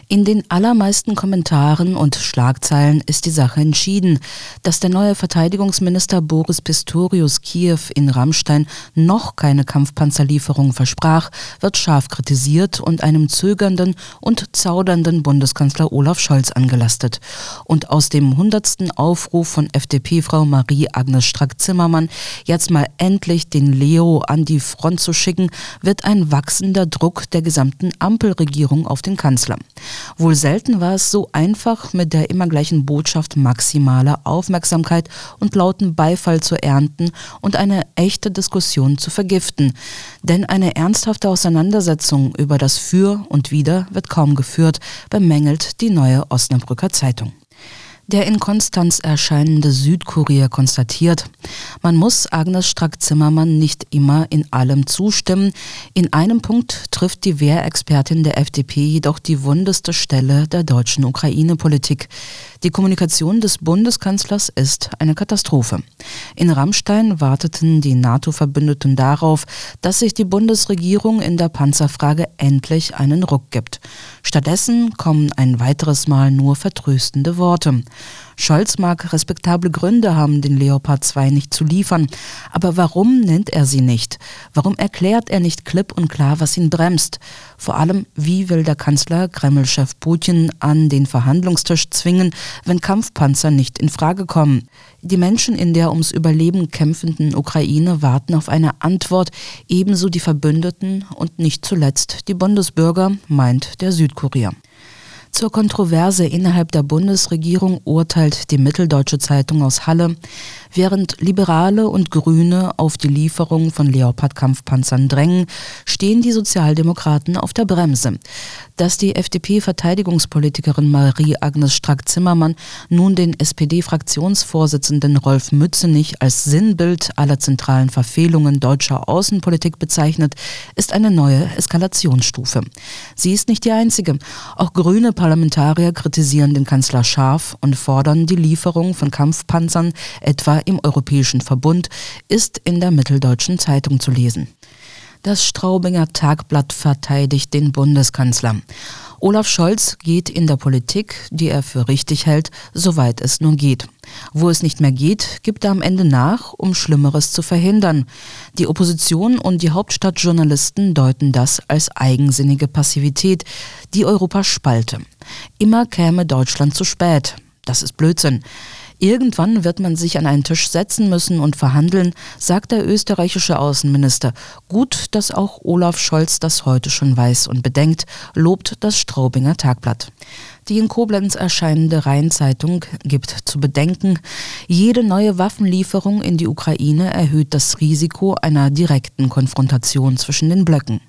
in den allermeisten Kommentaren und Schlagzeilen ist die Sache entschieden. Dass der neue Verteidigungsminister Boris Pistorius Kiew in Rammstein noch keine Kampfpanzerlieferung versprach, wird scharf kritisiert und einem zögernden und zaudernden Bundeskanzler Olaf Scholz angelastet. Und aus dem hundertsten Aufruf von FDP-Frau Marie-Agnes Strack-Zimmermann, jetzt mal endlich den Leo an die Front zu schicken, wird ein wachsender Druck der gesamten Ampelregierung auf den Kanzler. Wohl selten war es so einfach, mit der immer gleichen Botschaft maximale Aufmerksamkeit und lauten Beifall zu ernten und eine echte Diskussion zu vergiften. Denn eine ernsthafte Auseinandersetzung über das Für und Wider wird kaum geführt, bemängelt die neue Osnabrücker Zeitung. Der in Konstanz erscheinende Südkurier konstatiert, man muss Agnes Strack-Zimmermann nicht immer in allem zustimmen. In einem Punkt trifft die Wehrexpertin der FDP jedoch die wundeste Stelle der deutschen Ukraine-Politik. Die Kommunikation des Bundeskanzlers ist eine Katastrophe. In Rammstein warteten die NATO-Verbündeten darauf, dass sich die Bundesregierung in der Panzerfrage endlich einen Ruck gibt. Stattdessen kommen ein weiteres Mal nur vertröstende Worte. Scholz mag respektable Gründe haben, den Leopard 2 nicht zu liefern. Aber warum nennt er sie nicht? Warum erklärt er nicht klipp und klar, was ihn bremst? Vor allem, wie will der Kanzler Kreml-Chef Putin an den Verhandlungstisch zwingen, wenn Kampfpanzer nicht in Frage kommen? Die Menschen in der ums Überleben kämpfenden Ukraine warten auf eine Antwort, ebenso die Verbündeten und nicht zuletzt die Bundesbürger, meint der Südkurier. Zur Kontroverse innerhalb der Bundesregierung urteilt die Mitteldeutsche Zeitung aus Halle, während Liberale und Grüne auf die Lieferung von Leopard-Kampfpanzern drängen, stehen die Sozialdemokraten auf der Bremse. Dass die FDP-Verteidigungspolitikerin Marie-Agnes Strack-Zimmermann nun den SPD-Fraktionsvorsitzenden Rolf Mützenich als Sinnbild aller zentralen Verfehlungen deutscher Außenpolitik bezeichnet, ist eine neue Eskalationsstufe. Sie ist nicht die einzige. Auch grüne Parlamentarier kritisieren den Kanzler scharf und fordern die Lieferung von Kampfpanzern, etwa im Europäischen Verbund, ist in der Mitteldeutschen Zeitung zu lesen. Das Straubinger Tagblatt verteidigt den Bundeskanzler. Olaf Scholz geht in der Politik, die er für richtig hält, soweit es nur geht. Wo es nicht mehr geht, gibt er am Ende nach, um Schlimmeres zu verhindern. Die Opposition und die Hauptstadtjournalisten deuten das als eigensinnige Passivität, die Europa spalte. Immer käme Deutschland zu spät. Das ist Blödsinn. Irgendwann wird man sich an einen Tisch setzen müssen und verhandeln, sagt der österreichische Außenminister. Gut, dass auch Olaf Scholz das heute schon weiß und bedenkt, lobt das Straubinger Tagblatt. Die in Koblenz erscheinende Rheinzeitung gibt zu bedenken, jede neue Waffenlieferung in die Ukraine erhöht das Risiko einer direkten Konfrontation zwischen den Blöcken.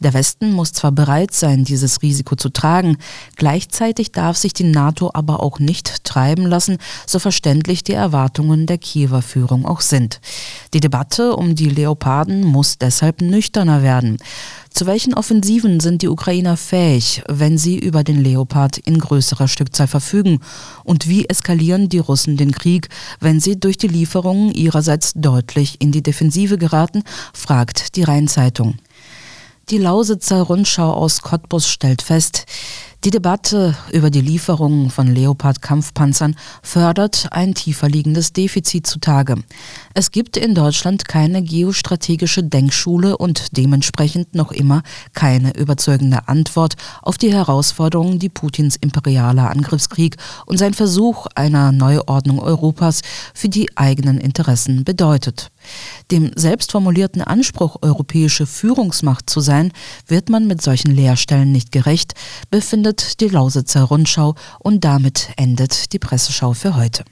Der Westen muss zwar bereit sein, dieses Risiko zu tragen, gleichzeitig darf sich die NATO aber auch nicht treiben lassen, so verständlich die Erwartungen der Kiewer Führung auch sind. Die Debatte um die Leoparden muss deshalb nüchterner werden. Zu welchen Offensiven sind die Ukrainer fähig, wenn sie über den Leopard in größerer Stückzahl verfügen? Und wie eskalieren die Russen den Krieg, wenn sie durch die Lieferungen ihrerseits deutlich in die Defensive geraten, fragt die Rheinzeitung. Die Lausitzer Rundschau aus Cottbus stellt fest, die Debatte über die Lieferungen von Leopard-Kampfpanzern fördert ein tiefer liegendes Defizit zutage. Es gibt in Deutschland keine geostrategische Denkschule und dementsprechend noch immer keine überzeugende Antwort auf die Herausforderungen, die Putins imperialer Angriffskrieg und sein Versuch einer Neuordnung Europas für die eigenen Interessen bedeutet. Dem selbstformulierten Anspruch, europäische Führungsmacht zu sein, wird man mit solchen Leerstellen nicht gerecht, befindet die Lausitzer Rundschau und damit endet die Presseschau für heute.